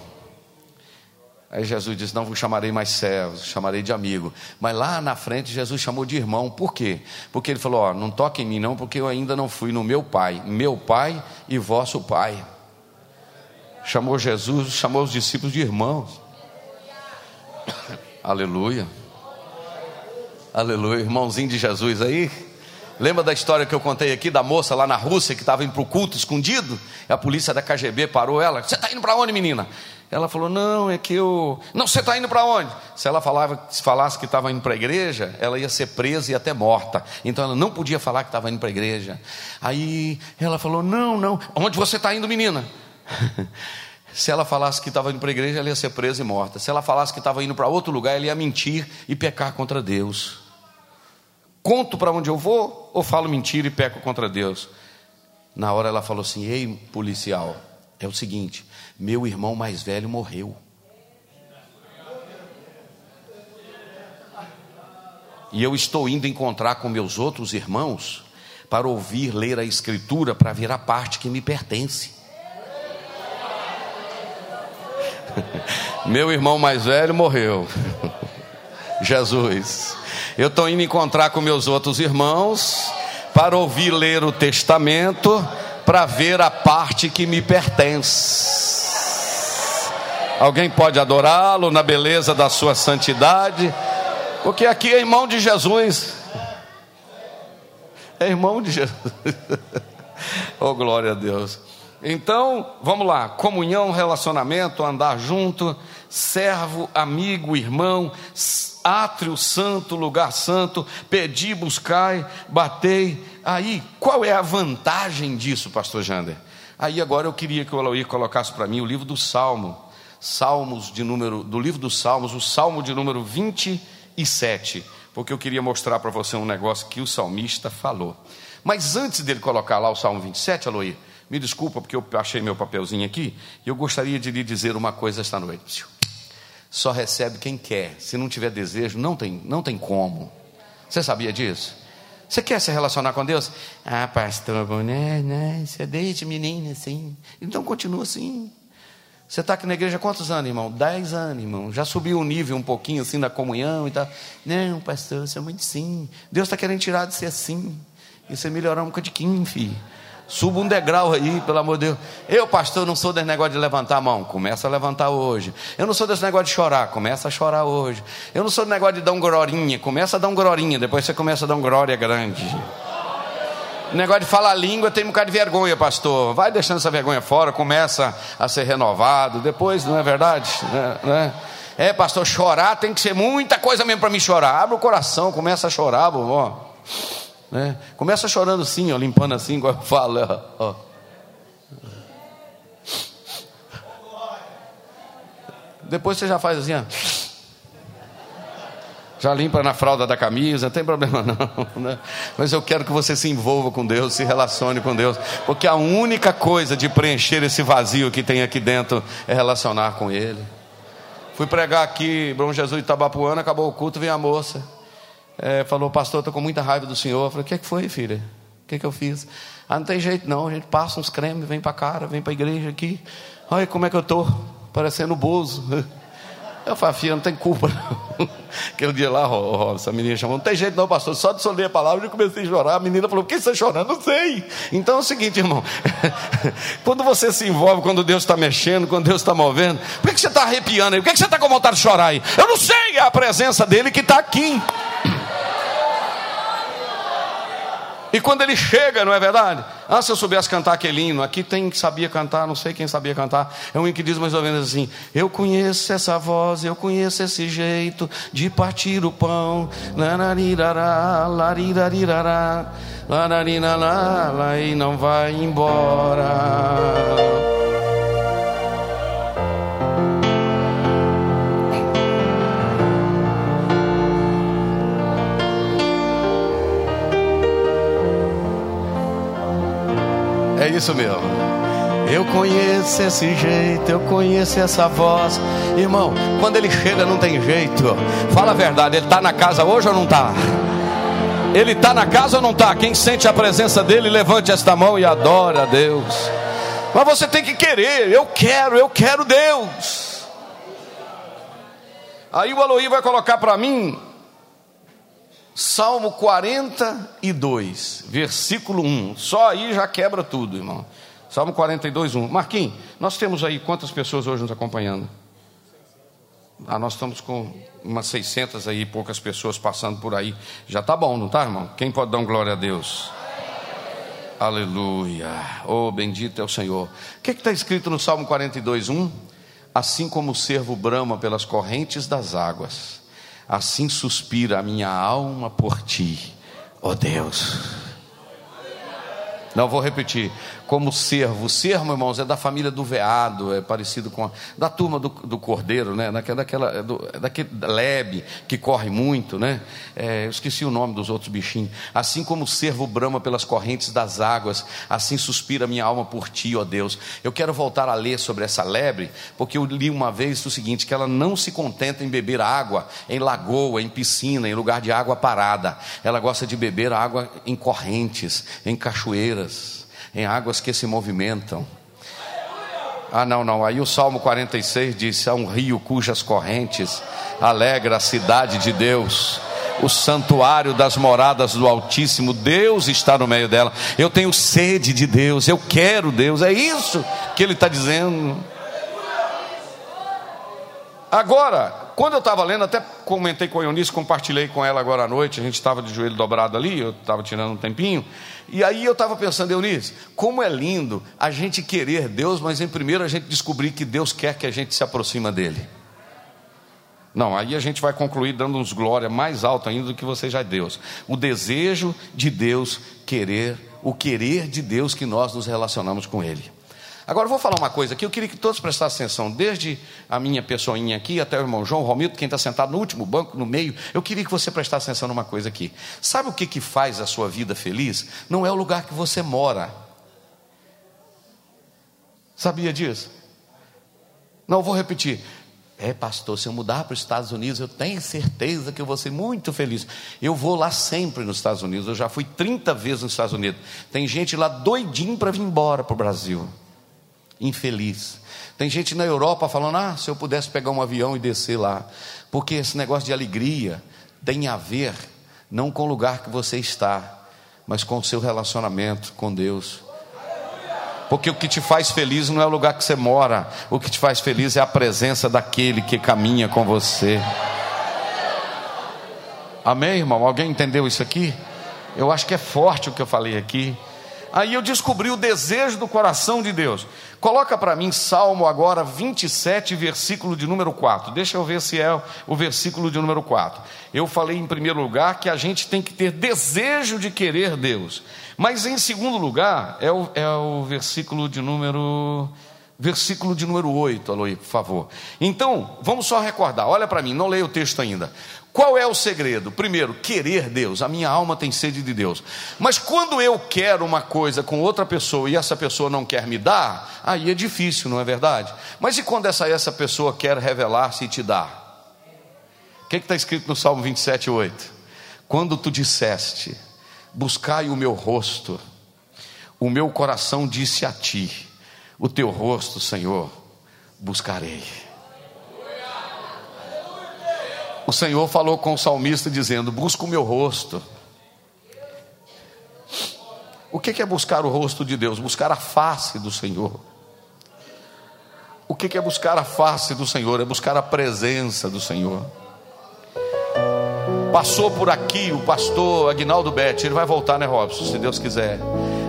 S1: Aí Jesus diz: Não vos chamarei mais servos, chamarei de amigo. Mas lá na frente, Jesus chamou de irmão. Por quê? Porque ele falou: não toque em mim, não, porque eu ainda não fui no meu pai, meu pai e vosso pai chamou Jesus, chamou os discípulos de irmãos. (coughs) Aleluia. Aleluia. Irmãozinho de Jesus aí. Lembra da história que eu contei aqui da moça lá na Rússia que estava indo para o culto escondido? A polícia da KGB parou ela. Você está indo para onde, menina? Ela falou: Não, é que eu. Não, você está indo para onde? Se ela falava, se falasse que estava indo para a igreja, ela ia ser presa e até morta. Então ela não podia falar que estava indo para a igreja. Aí ela falou: Não, não. Onde você está indo, menina? (laughs) Se ela falasse que estava indo para a igreja, ela ia ser presa e morta. Se ela falasse que estava indo para outro lugar, ela ia mentir e pecar contra Deus. Conto para onde eu vou ou falo mentira e peco contra Deus? Na hora ela falou assim: Ei, policial, é o seguinte: meu irmão mais velho morreu. E eu estou indo encontrar com meus outros irmãos para ouvir ler a Escritura para ver a parte que me pertence. (laughs) Meu irmão mais velho morreu. (laughs) Jesus. Eu estou indo encontrar com meus outros irmãos para ouvir ler o testamento, para ver a parte que me pertence. Alguém pode adorá-lo na beleza da sua santidade, porque aqui é irmão de Jesus. É irmão de Jesus. (laughs) oh, glória a Deus. Então, vamos lá: comunhão, relacionamento, andar junto, servo, amigo, irmão, átrio santo, lugar santo, pedi, buscai, batei. Aí, qual é a vantagem disso, pastor Jander? Aí agora eu queria que o Eloy colocasse para mim o livro do Salmo, Salmos de número, do livro dos Salmos, o Salmo de número 27, porque eu queria mostrar para você um negócio que o salmista falou. Mas antes dele colocar lá o Salmo 27, Eloy, me desculpa porque eu achei meu papelzinho aqui, e eu gostaria de lhe dizer uma coisa esta noite. Só recebe quem quer, se não tiver desejo, não tem, não tem como. Você sabia disso? Você quer se relacionar com Deus? Ah, pastor, né, né? Você deixa menina assim. Então continua assim. Você está aqui na igreja há quantos anos, irmão? Dez anos, irmão. Já subiu o nível um pouquinho assim da comunhão e tal. Não, pastor, você é muito sim. Deus está querendo tirar de ser assim. E você melhorar um bocadinho, filho. Suba um degrau aí, pelo amor de Deus. Eu, pastor, não sou desse negócio de levantar a mão. Começa a levantar hoje. Eu não sou desse negócio de chorar. Começa a chorar hoje. Eu não sou desse negócio de dar um glorinha. Começa a dar um glorinha. Depois você começa a dar um glória grande. Negócio de falar língua tem um bocado de vergonha, pastor. Vai deixando essa vergonha fora. Começa a ser renovado. Depois, não é verdade? É, né? é pastor, chorar tem que ser muita coisa mesmo para me chorar. Abre o coração, começa a chorar, vovó. Né? Começa chorando assim, ó, limpando assim, igual eu falo. Ó. Depois você já faz assim, ó. Já limpa na fralda da camisa, não tem problema não. (laughs) Né? Mas eu quero que você se envolva com Deus, se relacione com Deus, porque a única coisa de preencher esse vazio que tem aqui dentro é relacionar com Ele. Fui pregar aqui, Bom Jesus de Tabapuana, acabou o culto, vem a moça é, falou, pastor, estou com muita raiva do senhor. Eu falei, o que, é que foi, filha? O que, é que eu fiz? Ah, não tem jeito não, a gente passa uns cremes, vem para cara, vem para a igreja aqui. Olha como é que eu estou, parecendo bozo. (laughs) Eu falei, filha, não tem culpa não. (laughs) Aquele dia lá, essa menina chamou, não tem jeito não, pastor, só de só ler a palavra eu comecei a chorar. A menina falou, por que você está chorando? Não sei. Então é o seguinte, irmão, (laughs) quando você se envolve, quando Deus está mexendo, quando Deus está movendo, por que você está arrepiando aí? Por que você está com vontade de chorar aí? Eu não sei, é a presença dele que está aqui. E quando ele chega, não é verdade? Ah, se eu soubesse cantar aquele hino, aqui tem que sabia cantar, não sei quem sabia cantar. É um hino que diz mais ou menos assim: Eu conheço essa voz, eu conheço esse jeito de partir o pão. Lararirará, laririrará, lararirará, e não vai embora. É isso mesmo. Eu conheço esse jeito, eu conheço essa voz. Irmão, quando ele chega não tem jeito. Fala a verdade, ele está na casa hoje ou não está? Ele está na casa ou não está? Quem sente a presença dele, levante esta mão e adora a Deus. Mas você tem que querer, eu quero, eu quero Deus. Aí o Aloí vai colocar para mim Salmo 42, versículo 1. Só aí já quebra tudo, irmão. Salmo 42, 1. Marquinhos, nós temos aí quantas pessoas hoje nos acompanhando? Ah, nós estamos com umas 600 aí, poucas pessoas passando por aí. Já tá bom, não tá, irmão? Quem pode dar um glória a Deus? Aleluia. Oh, bendito é o Senhor. O que está escrito no Salmo 42, 1? Assim como o servo brama pelas correntes das águas assim suspira a minha alma por ti, ó oh Deus. Não vou repetir como servo. O servo, irmãos, é da família do veado, é parecido com a, da turma do, do cordeiro, né? Daquela, daquela, do, daquele lebe que corre muito, né? É, eu esqueci o nome dos outros bichinhos. Assim como o servo brama pelas correntes das águas, assim suspira minha alma por ti, ó Deus. Eu quero voltar a ler sobre essa lebre, porque eu li uma vez o seguinte: que ela não se contenta em beber água em lagoa, em piscina, em lugar de água parada. Ela gosta de beber água em correntes, em cachoeiras em águas que se movimentam. Ah, não, não. Aí o Salmo 46 diz: há um rio cujas correntes alegra a cidade de Deus. O santuário das moradas do Altíssimo, Deus está no meio dela. Eu tenho sede de Deus, eu quero Deus, é isso que ele está dizendo. Agora, quando eu estava lendo, até comentei com a Eunice, compartilhei com ela agora à noite, a gente estava de joelho dobrado ali, eu estava tirando um tempinho, e aí eu estava pensando, Eunice, como é lindo a gente querer Deus, mas em primeiro a gente descobrir que Deus quer que a gente se aproxima dele. Não, aí a gente vai concluir dando uns glória mais alto ainda do que você já é Deus. O desejo de Deus querer, o querer de Deus que nós nos relacionamos com Ele. Agora eu vou falar uma coisa aqui, eu queria que todos prestassem atenção, desde a minha pessoinha aqui até o irmão João Romildo, quem está sentado no último banco, no meio, eu queria que você prestasse atenção numa coisa aqui. Sabe o que, que faz a sua vida feliz? Não é o lugar que você mora. Sabia disso? Não, vou repetir. É, pastor, se eu mudar para os Estados Unidos, eu tenho certeza que eu vou ser muito feliz. Eu vou lá sempre nos Estados Unidos, eu já fui 30 vezes nos Estados Unidos. Tem gente lá doidinho para vir embora para o Brasil infeliz. Tem gente na Europa falando: ah, se eu pudesse pegar um avião e descer lá. Porque esse negócio de alegria tem a ver não com o lugar que você está, mas com o seu relacionamento com Deus. Porque o que te faz feliz não é o lugar que você mora, o que te faz feliz é a presença daquele que caminha com você. Amém, irmão? Alguém entendeu isso aqui? Eu acho que é forte o que eu falei aqui. Aí eu descobri o desejo do coração de Deus. Coloca para mim Salmo agora 27, versículo de número 4. Deixa eu ver se é o versículo de número 4. Eu falei em primeiro lugar que a gente tem que ter desejo de querer Deus. Mas em segundo lugar, é o, é o versículo de número. Versículo de número 8, Aloí, por favor. Então, vamos só recordar, olha para mim, não leia o texto ainda. Qual é o segredo? Primeiro, querer Deus. A minha alma tem sede de Deus. Mas quando eu quero uma coisa com outra pessoa e essa pessoa não quer me dar, aí é difícil, não é verdade? Mas e quando essa, essa pessoa quer revelar-se e te dar? O que está escrito no Salmo 27, 8? Quando tu disseste, buscai o meu rosto, o meu coração disse a ti, o teu rosto, Senhor, buscarei. O Senhor falou com o salmista dizendo: Busca o meu rosto. O que é buscar o rosto de Deus? Buscar a face do Senhor. O que é buscar a face do Senhor? É buscar a presença do Senhor. Passou por aqui o pastor Agnaldo Betti, ele vai voltar, né, Robson, se Deus quiser.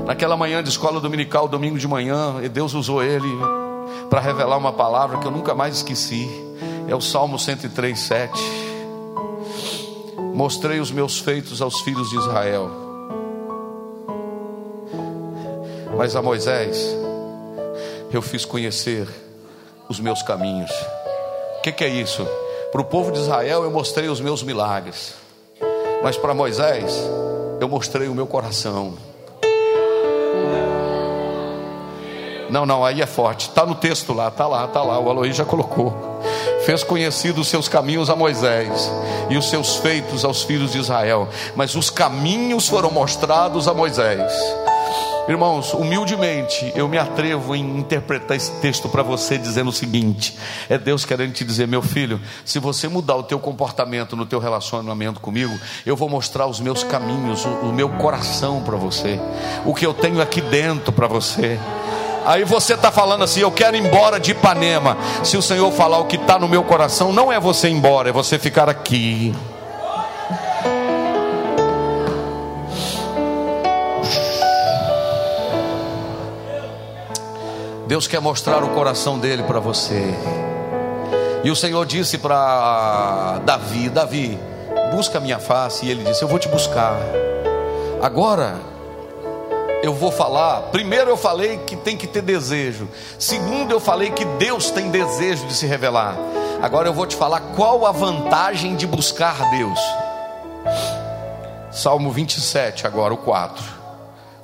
S1: Naquela manhã de escola dominical, domingo de manhã, e Deus usou ele para revelar uma palavra que eu nunca mais esqueci. É o Salmo 103, 7 mostrei os meus feitos aos filhos de Israel. Mas a Moisés, eu fiz conhecer os meus caminhos. O que, que é isso? Para o povo de Israel eu mostrei os meus milagres, mas para Moisés eu mostrei o meu coração. Não, não, aí é forte. Está no texto lá, está lá, está lá. O Aloí já colocou fez conhecido os seus caminhos a Moisés e os seus feitos aos filhos de Israel, mas os caminhos foram mostrados a Moisés. Irmãos, humildemente eu me atrevo em interpretar esse texto para você dizendo o seguinte: é Deus querendo te dizer, meu filho, se você mudar o teu comportamento no teu relacionamento comigo, eu vou mostrar os meus caminhos, o, o meu coração para você, o que eu tenho aqui dentro para você. Aí você está falando assim: eu quero ir embora de Ipanema. Se o Senhor falar o que está no meu coração, não é você ir embora, é você ficar aqui. Deus quer mostrar o coração dele para você. E o Senhor disse para Davi: Davi, busca minha face. E ele disse: Eu vou te buscar. Agora, eu vou falar. Primeiro, eu falei que tem que ter desejo. Segundo, eu falei que Deus tem desejo de se revelar. Agora, eu vou te falar qual a vantagem de buscar Deus. Salmo 27, agora o 4.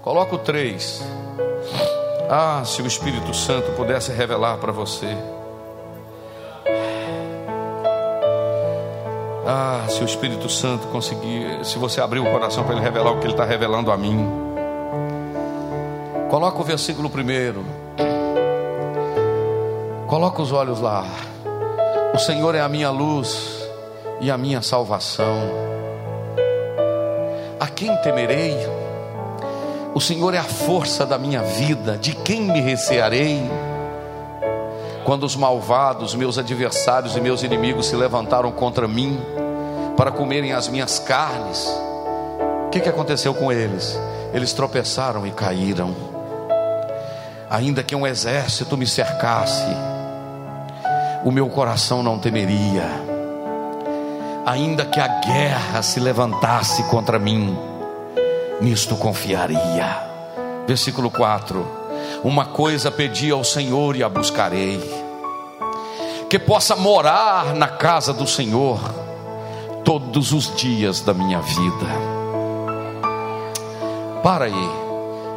S1: Coloca o 3. Ah, se o Espírito Santo pudesse revelar para você. Ah, se o Espírito Santo conseguir, se você abrir o coração para ele revelar o que ele está revelando a mim. Coloca o versículo primeiro. Coloca os olhos lá. O Senhor é a minha luz e a minha salvação. A quem temerei? O Senhor é a força da minha vida. De quem me recearei? quando os malvados, meus adversários e meus inimigos se levantaram contra mim para comerem as minhas carnes, o que, que aconteceu com eles? Eles tropeçaram e caíram. Ainda que um exército me cercasse, o meu coração não temeria. Ainda que a guerra se levantasse contra mim, nisto confiaria. Versículo 4: Uma coisa pedi ao Senhor e a buscarei, que possa morar na casa do Senhor todos os dias da minha vida. Para aí,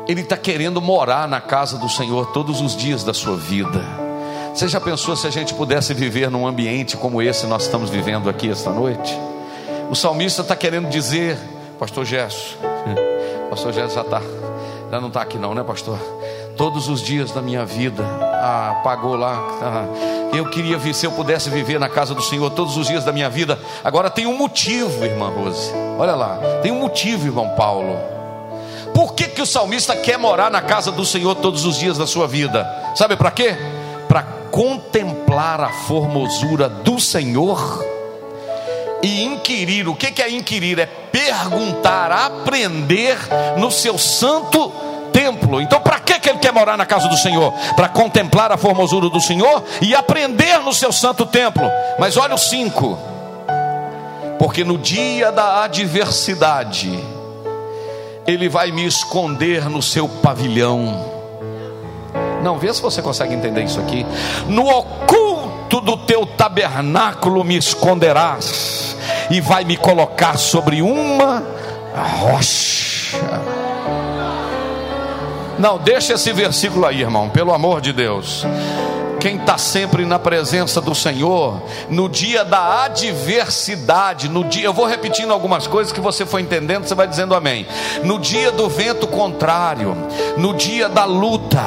S1: ele está querendo morar na casa do Senhor todos os dias da sua vida. Você já pensou se a gente pudesse viver num ambiente como esse nós estamos vivendo aqui esta noite? O salmista está querendo dizer, Pastor Gesso, (laughs) Pastor Gesso já está, já não está aqui não, né, Pastor? Todos os dias da minha vida, ah, pagou lá. Ah, eu queria ver se eu pudesse viver na casa do Senhor todos os dias da minha vida. Agora tem um motivo, irmã Rose. Olha lá, tem um motivo, irmão Paulo. Por que, que o salmista quer morar na casa do Senhor todos os dias da sua vida? Sabe para quê? Para contemplar a formosura do Senhor e inquirir. O que, é inquirir? É perguntar, aprender no seu santo templo. Então, para que, que ele quer morar na casa do Senhor? Para contemplar a formosura do Senhor e aprender no seu santo templo. Mas olha o 5: porque no dia da adversidade, ele vai me esconder no seu pavilhão. Não, vê se você consegue entender isso aqui. No oculto do teu tabernáculo me esconderás, e vai me colocar sobre uma rocha. Não, deixa esse versículo aí, irmão, pelo amor de Deus quem está sempre na presença do Senhor, no dia da adversidade, no dia, eu vou repetindo algumas coisas que você foi entendendo, você vai dizendo amém. No dia do vento contrário, no dia da luta,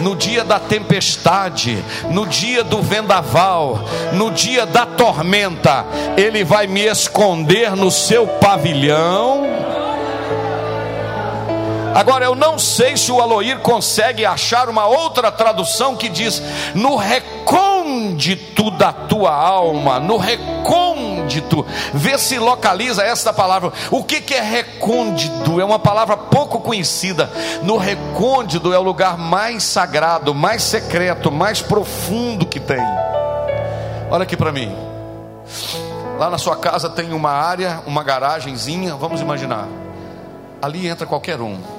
S1: no dia da tempestade, no dia do vendaval, no dia da tormenta, Ele vai me esconder no seu pavilhão Agora eu não sei se o Aloir consegue achar uma outra tradução que diz: no recôndito da tua alma, no recôndito. Vê se localiza esta palavra. O que, que é recôndito? É uma palavra pouco conhecida. No recôndito é o lugar mais sagrado, mais secreto, mais profundo que tem. Olha aqui para mim. Lá na sua casa tem uma área, uma garagenzinha, vamos imaginar. Ali entra qualquer um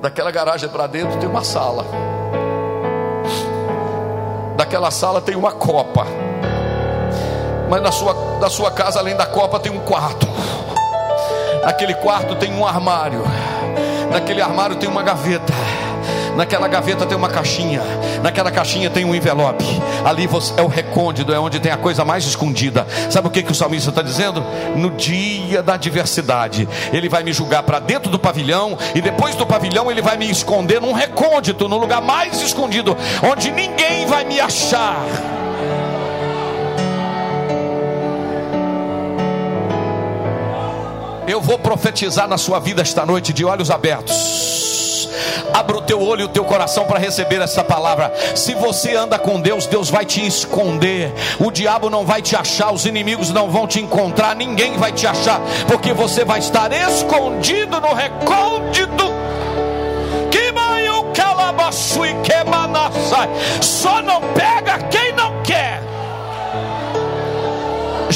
S1: Daquela garagem para dentro tem uma sala. Daquela sala tem uma copa. Mas na sua, na sua casa, além da copa, tem um quarto. Naquele quarto tem um armário. Naquele armário tem uma gaveta. Naquela gaveta tem uma caixinha. Naquela caixinha tem um envelope. Ali é o recôndito, é onde tem a coisa mais escondida. Sabe o que, que o salmista está dizendo? No dia da adversidade, ele vai me julgar para dentro do pavilhão. E depois do pavilhão, ele vai me esconder num recôndito, no lugar mais escondido, onde ninguém vai me achar. Eu vou profetizar na sua vida esta noite de olhos abertos. Abra o teu olho e o teu coração para receber essa palavra. Se você anda com Deus, Deus vai te esconder. O diabo não vai te achar, os inimigos não vão te encontrar, ninguém vai te achar, porque você vai estar escondido no recôndito. Só não pega quem não.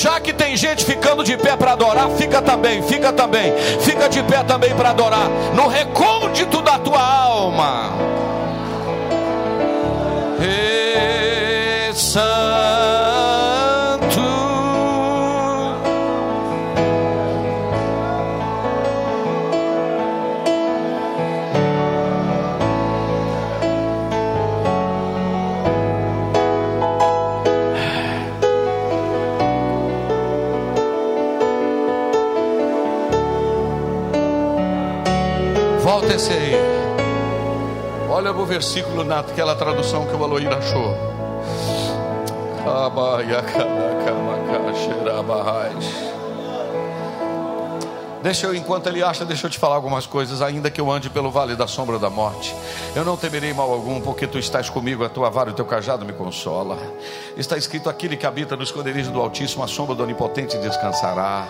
S1: Já que tem gente ficando de pé para adorar, fica também, fica também, fica de pé também para adorar, no recôndito da tua alma. E o versículo naquela tradução que o Aloir achou. Deixa eu, enquanto ele acha, deixa eu te falar algumas coisas. Ainda que eu ande pelo vale da sombra da morte, eu não temerei mal algum, porque tu estás comigo, a tua vara e o teu cajado me consola. Está escrito: aquele que habita no esconderijo do Altíssimo, a sombra do Onipotente descansará.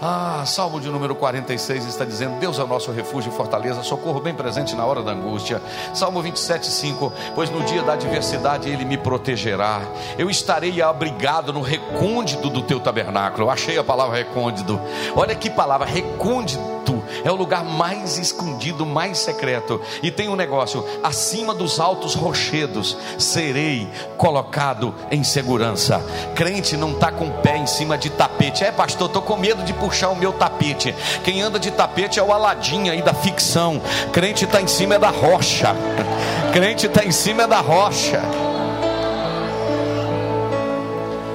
S1: Ah, Salmo de número 46 está dizendo: Deus é o nosso refúgio e fortaleza, socorro bem presente na hora da angústia. Salmo 27, 5: Pois no dia da adversidade ele me protegerá. Eu estarei abrigado no recôndito do teu tabernáculo. Eu achei a palavra recôndito. Olha que palavra, recôndito recôndito, é o lugar mais escondido, mais secreto. E tem um negócio: acima dos altos rochedos serei colocado em segurança. Crente não está com o pé em cima de tapete. É, pastor, estou com medo de puxar o meu tapete. Quem anda de tapete é o Aladim aí da ficção. Crente está em cima da rocha. Crente está em cima da rocha.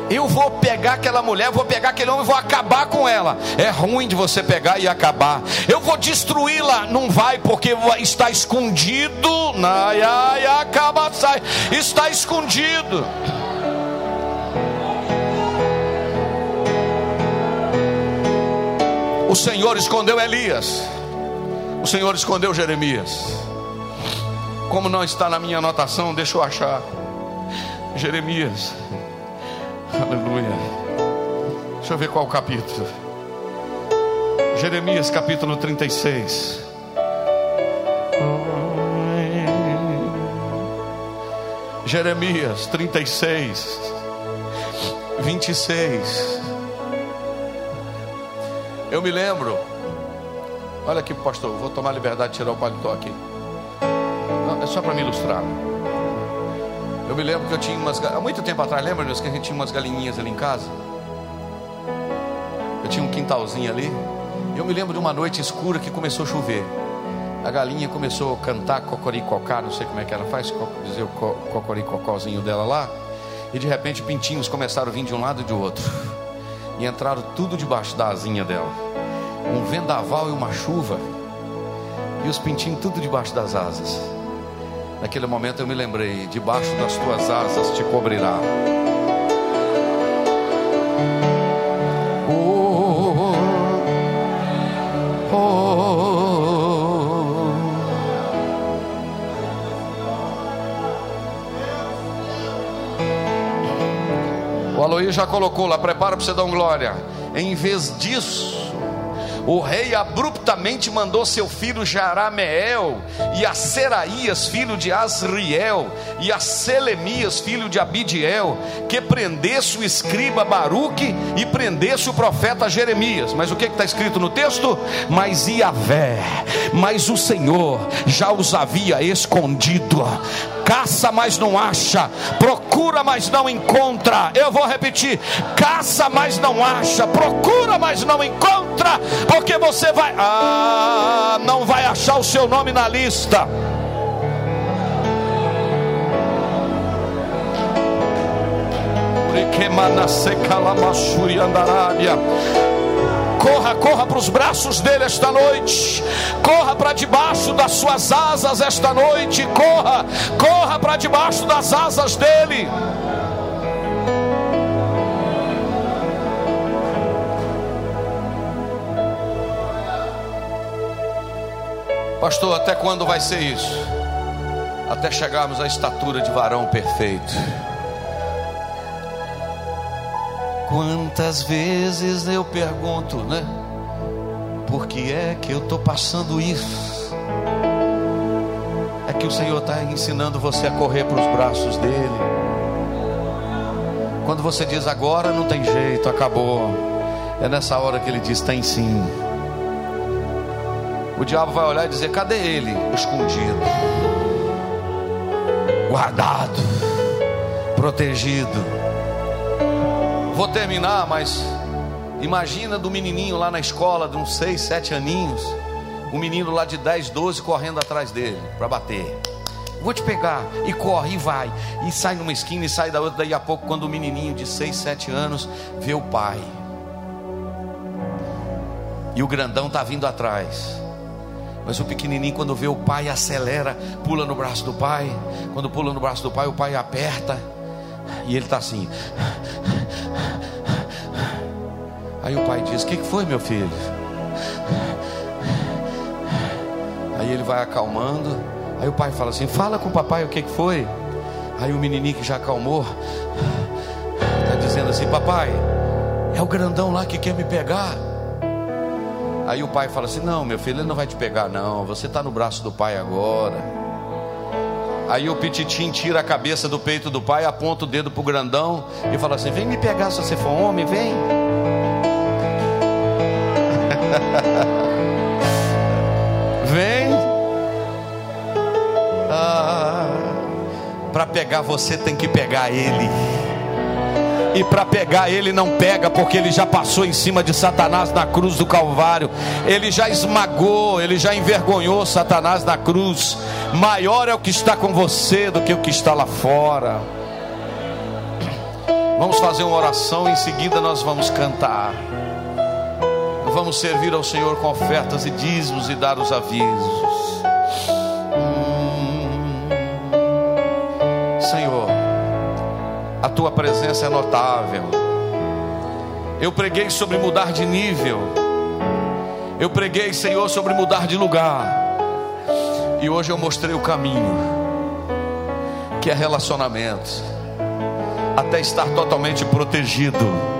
S1: Eu vou pegar aquela mulher, vou pegar aquele homem, vou acabar com ela. É ruim de você pegar e acabar. Eu vou destruí-la, não vai, porque está escondido. Ai, ai, acaba, sai. Está escondido. O Senhor escondeu Elias. O Senhor escondeu Jeremias. Como não está na minha anotação, deixa eu achar. Jeremias. Aleluia. Deixa eu ver qual capítulo. Jeremias capítulo 36. Jeremias 36, 26. Eu me lembro. Olha aqui, pastor. Vou tomar liberdade de tirar o paletó aqui. Não, é só para me ilustrar. Eu me lembro que eu tinha umas. Há muito tempo atrás, lembra, meus, que a gente tinha umas galinhinhas ali em casa? Eu tinha um quintalzinho ali. Eu me lembro de uma noite escura que começou a chover. A galinha começou a cantar cocoricocá, não sei como é que ela faz, dizer o cocoricocózinho dela lá. E de repente pintinhos começaram a vir de um lado e de outro. E entraram tudo debaixo da asinha dela. Um vendaval e uma chuva. E os pintinhos tudo debaixo das asas. Naquele momento eu me lembrei: debaixo das tuas asas te cobrirá. Oh, oh, oh, o Aloí já colocou lá, prepara para você dar um glória. Em vez disso, o rei abruptamente mandou seu filho Jarameel e a Seraías, filho de Asriel, e a Selemias, filho de Abidiel, que prendesse o escriba Baruque e prendesse o profeta Jeremias. Mas o que está escrito no texto? Mas Iavé, mas o Senhor já os havia escondido caça, mas não acha, procura, mas não encontra. Eu vou repetir: caça, mas não acha, procura, mas não encontra, porque você vai, ah, não vai achar o seu nome na lista. andarábia. Corra, corra para os braços dele esta noite. Corra para debaixo das suas asas esta noite. Corra, corra para debaixo das asas dele. Pastor, até quando vai ser isso? Até chegarmos à estatura de varão perfeito. Quantas vezes eu pergunto, né? Por que é que eu estou passando isso? É que o Senhor está ensinando você a correr para os braços dele. Quando você diz agora não tem jeito, acabou. É nessa hora que ele diz tem sim. O diabo vai olhar e dizer: cadê ele? Escondido, guardado, protegido Vou terminar, mas imagina do menininho lá na escola, de uns 6, 7 aninhos, um menino lá de 10, 12 correndo atrás dele para bater. Vou te pegar, e corre, e vai, e sai numa esquina e sai da outra. Daí a pouco, quando o menininho de 6, 7 anos vê o pai, e o grandão está vindo atrás. Mas o pequenininho, quando vê o pai, acelera, pula no braço do pai. Quando pula no braço do pai, o pai aperta. E ele está assim. Aí o pai diz: O que foi, meu filho? Aí ele vai acalmando. Aí o pai fala assim: Fala com o papai o que, que foi. Aí o menininho que já acalmou, está dizendo assim: Papai, é o grandão lá que quer me pegar. Aí o pai fala assim: Não, meu filho, ele não vai te pegar, não. Você está no braço do pai agora. Aí o pititim tira a cabeça do peito do pai, aponta o dedo pro grandão e fala assim: Vem me pegar se você for homem, vem. (laughs) vem. Ah, para pegar você tem que pegar ele. E para pegar ele não pega, porque ele já passou em cima de Satanás na cruz do Calvário. Ele já esmagou, ele já envergonhou Satanás na cruz. Maior é o que está com você do que o que está lá fora. Vamos fazer uma oração, em seguida nós vamos cantar. Vamos servir ao Senhor com ofertas e dízimos e dar os avisos. Hum. Senhor, a tua presença é notável. Eu preguei sobre mudar de nível. Eu preguei, Senhor, sobre mudar de lugar. E hoje eu mostrei o caminho, que é relacionamento, até estar totalmente protegido.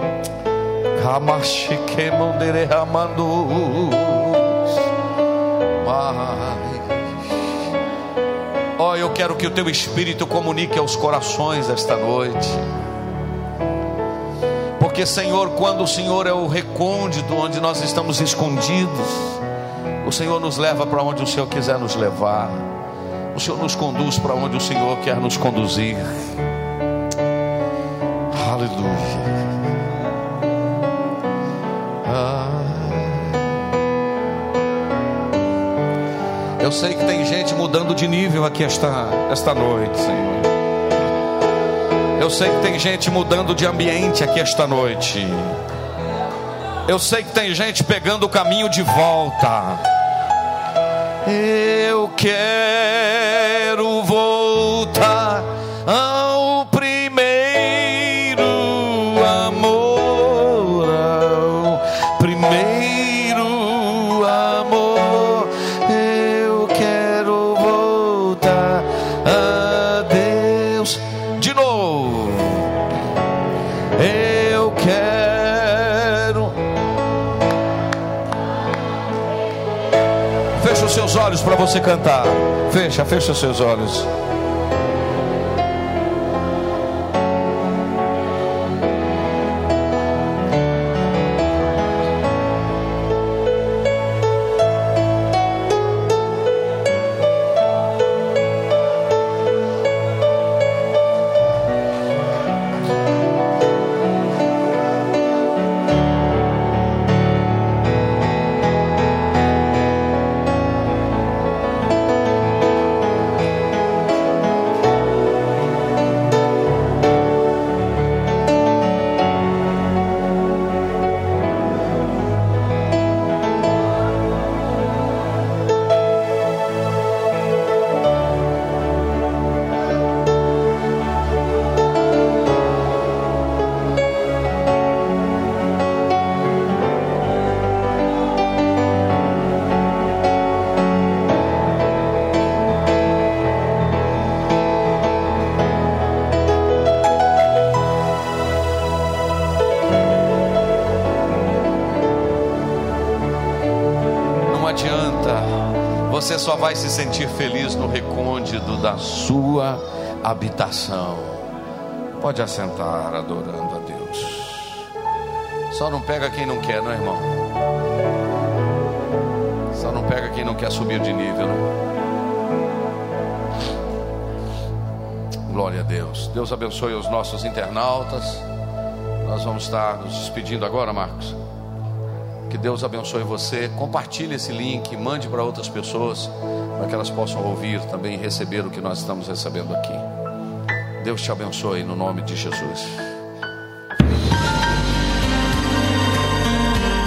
S1: Ó, oh, eu quero que o teu espírito comunique aos corações esta noite. Porque, Senhor, quando o Senhor é o recôndito onde nós estamos escondidos, o Senhor nos leva para onde o Senhor quiser nos levar. O Senhor nos conduz para onde o Senhor quer nos conduzir. Aleluia. Ah. Eu sei que tem gente mudando de nível aqui esta, esta noite, Senhor. Eu sei que tem gente mudando de ambiente aqui esta noite. Eu sei que tem gente pegando o caminho de volta. Eu quero voltar ao olhos para você cantar. Fecha, fecha seus olhos. Vai se sentir feliz no recôndito da sua habitação. Pode assentar adorando a Deus. Só não pega quem não quer, não é, irmão? Só não pega quem não quer subir de nível, não. Glória a Deus. Deus abençoe os nossos internautas. Nós vamos estar nos despedindo agora, Marcos. Que Deus abençoe você. Compartilhe esse link, mande para outras pessoas, que elas possam ouvir também e receber o que nós estamos recebendo aqui. Deus te abençoe no nome de Jesus.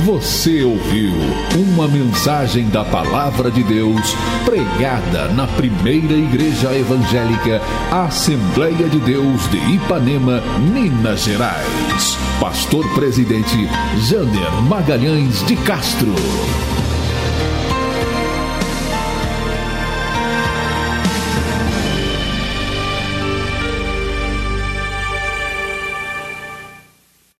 S2: Você ouviu uma mensagem da Palavra de Deus pregada na primeira Igreja Evangélica Assembleia de Deus de Ipanema, Minas Gerais. Pastor Presidente Jander Magalhães de Castro.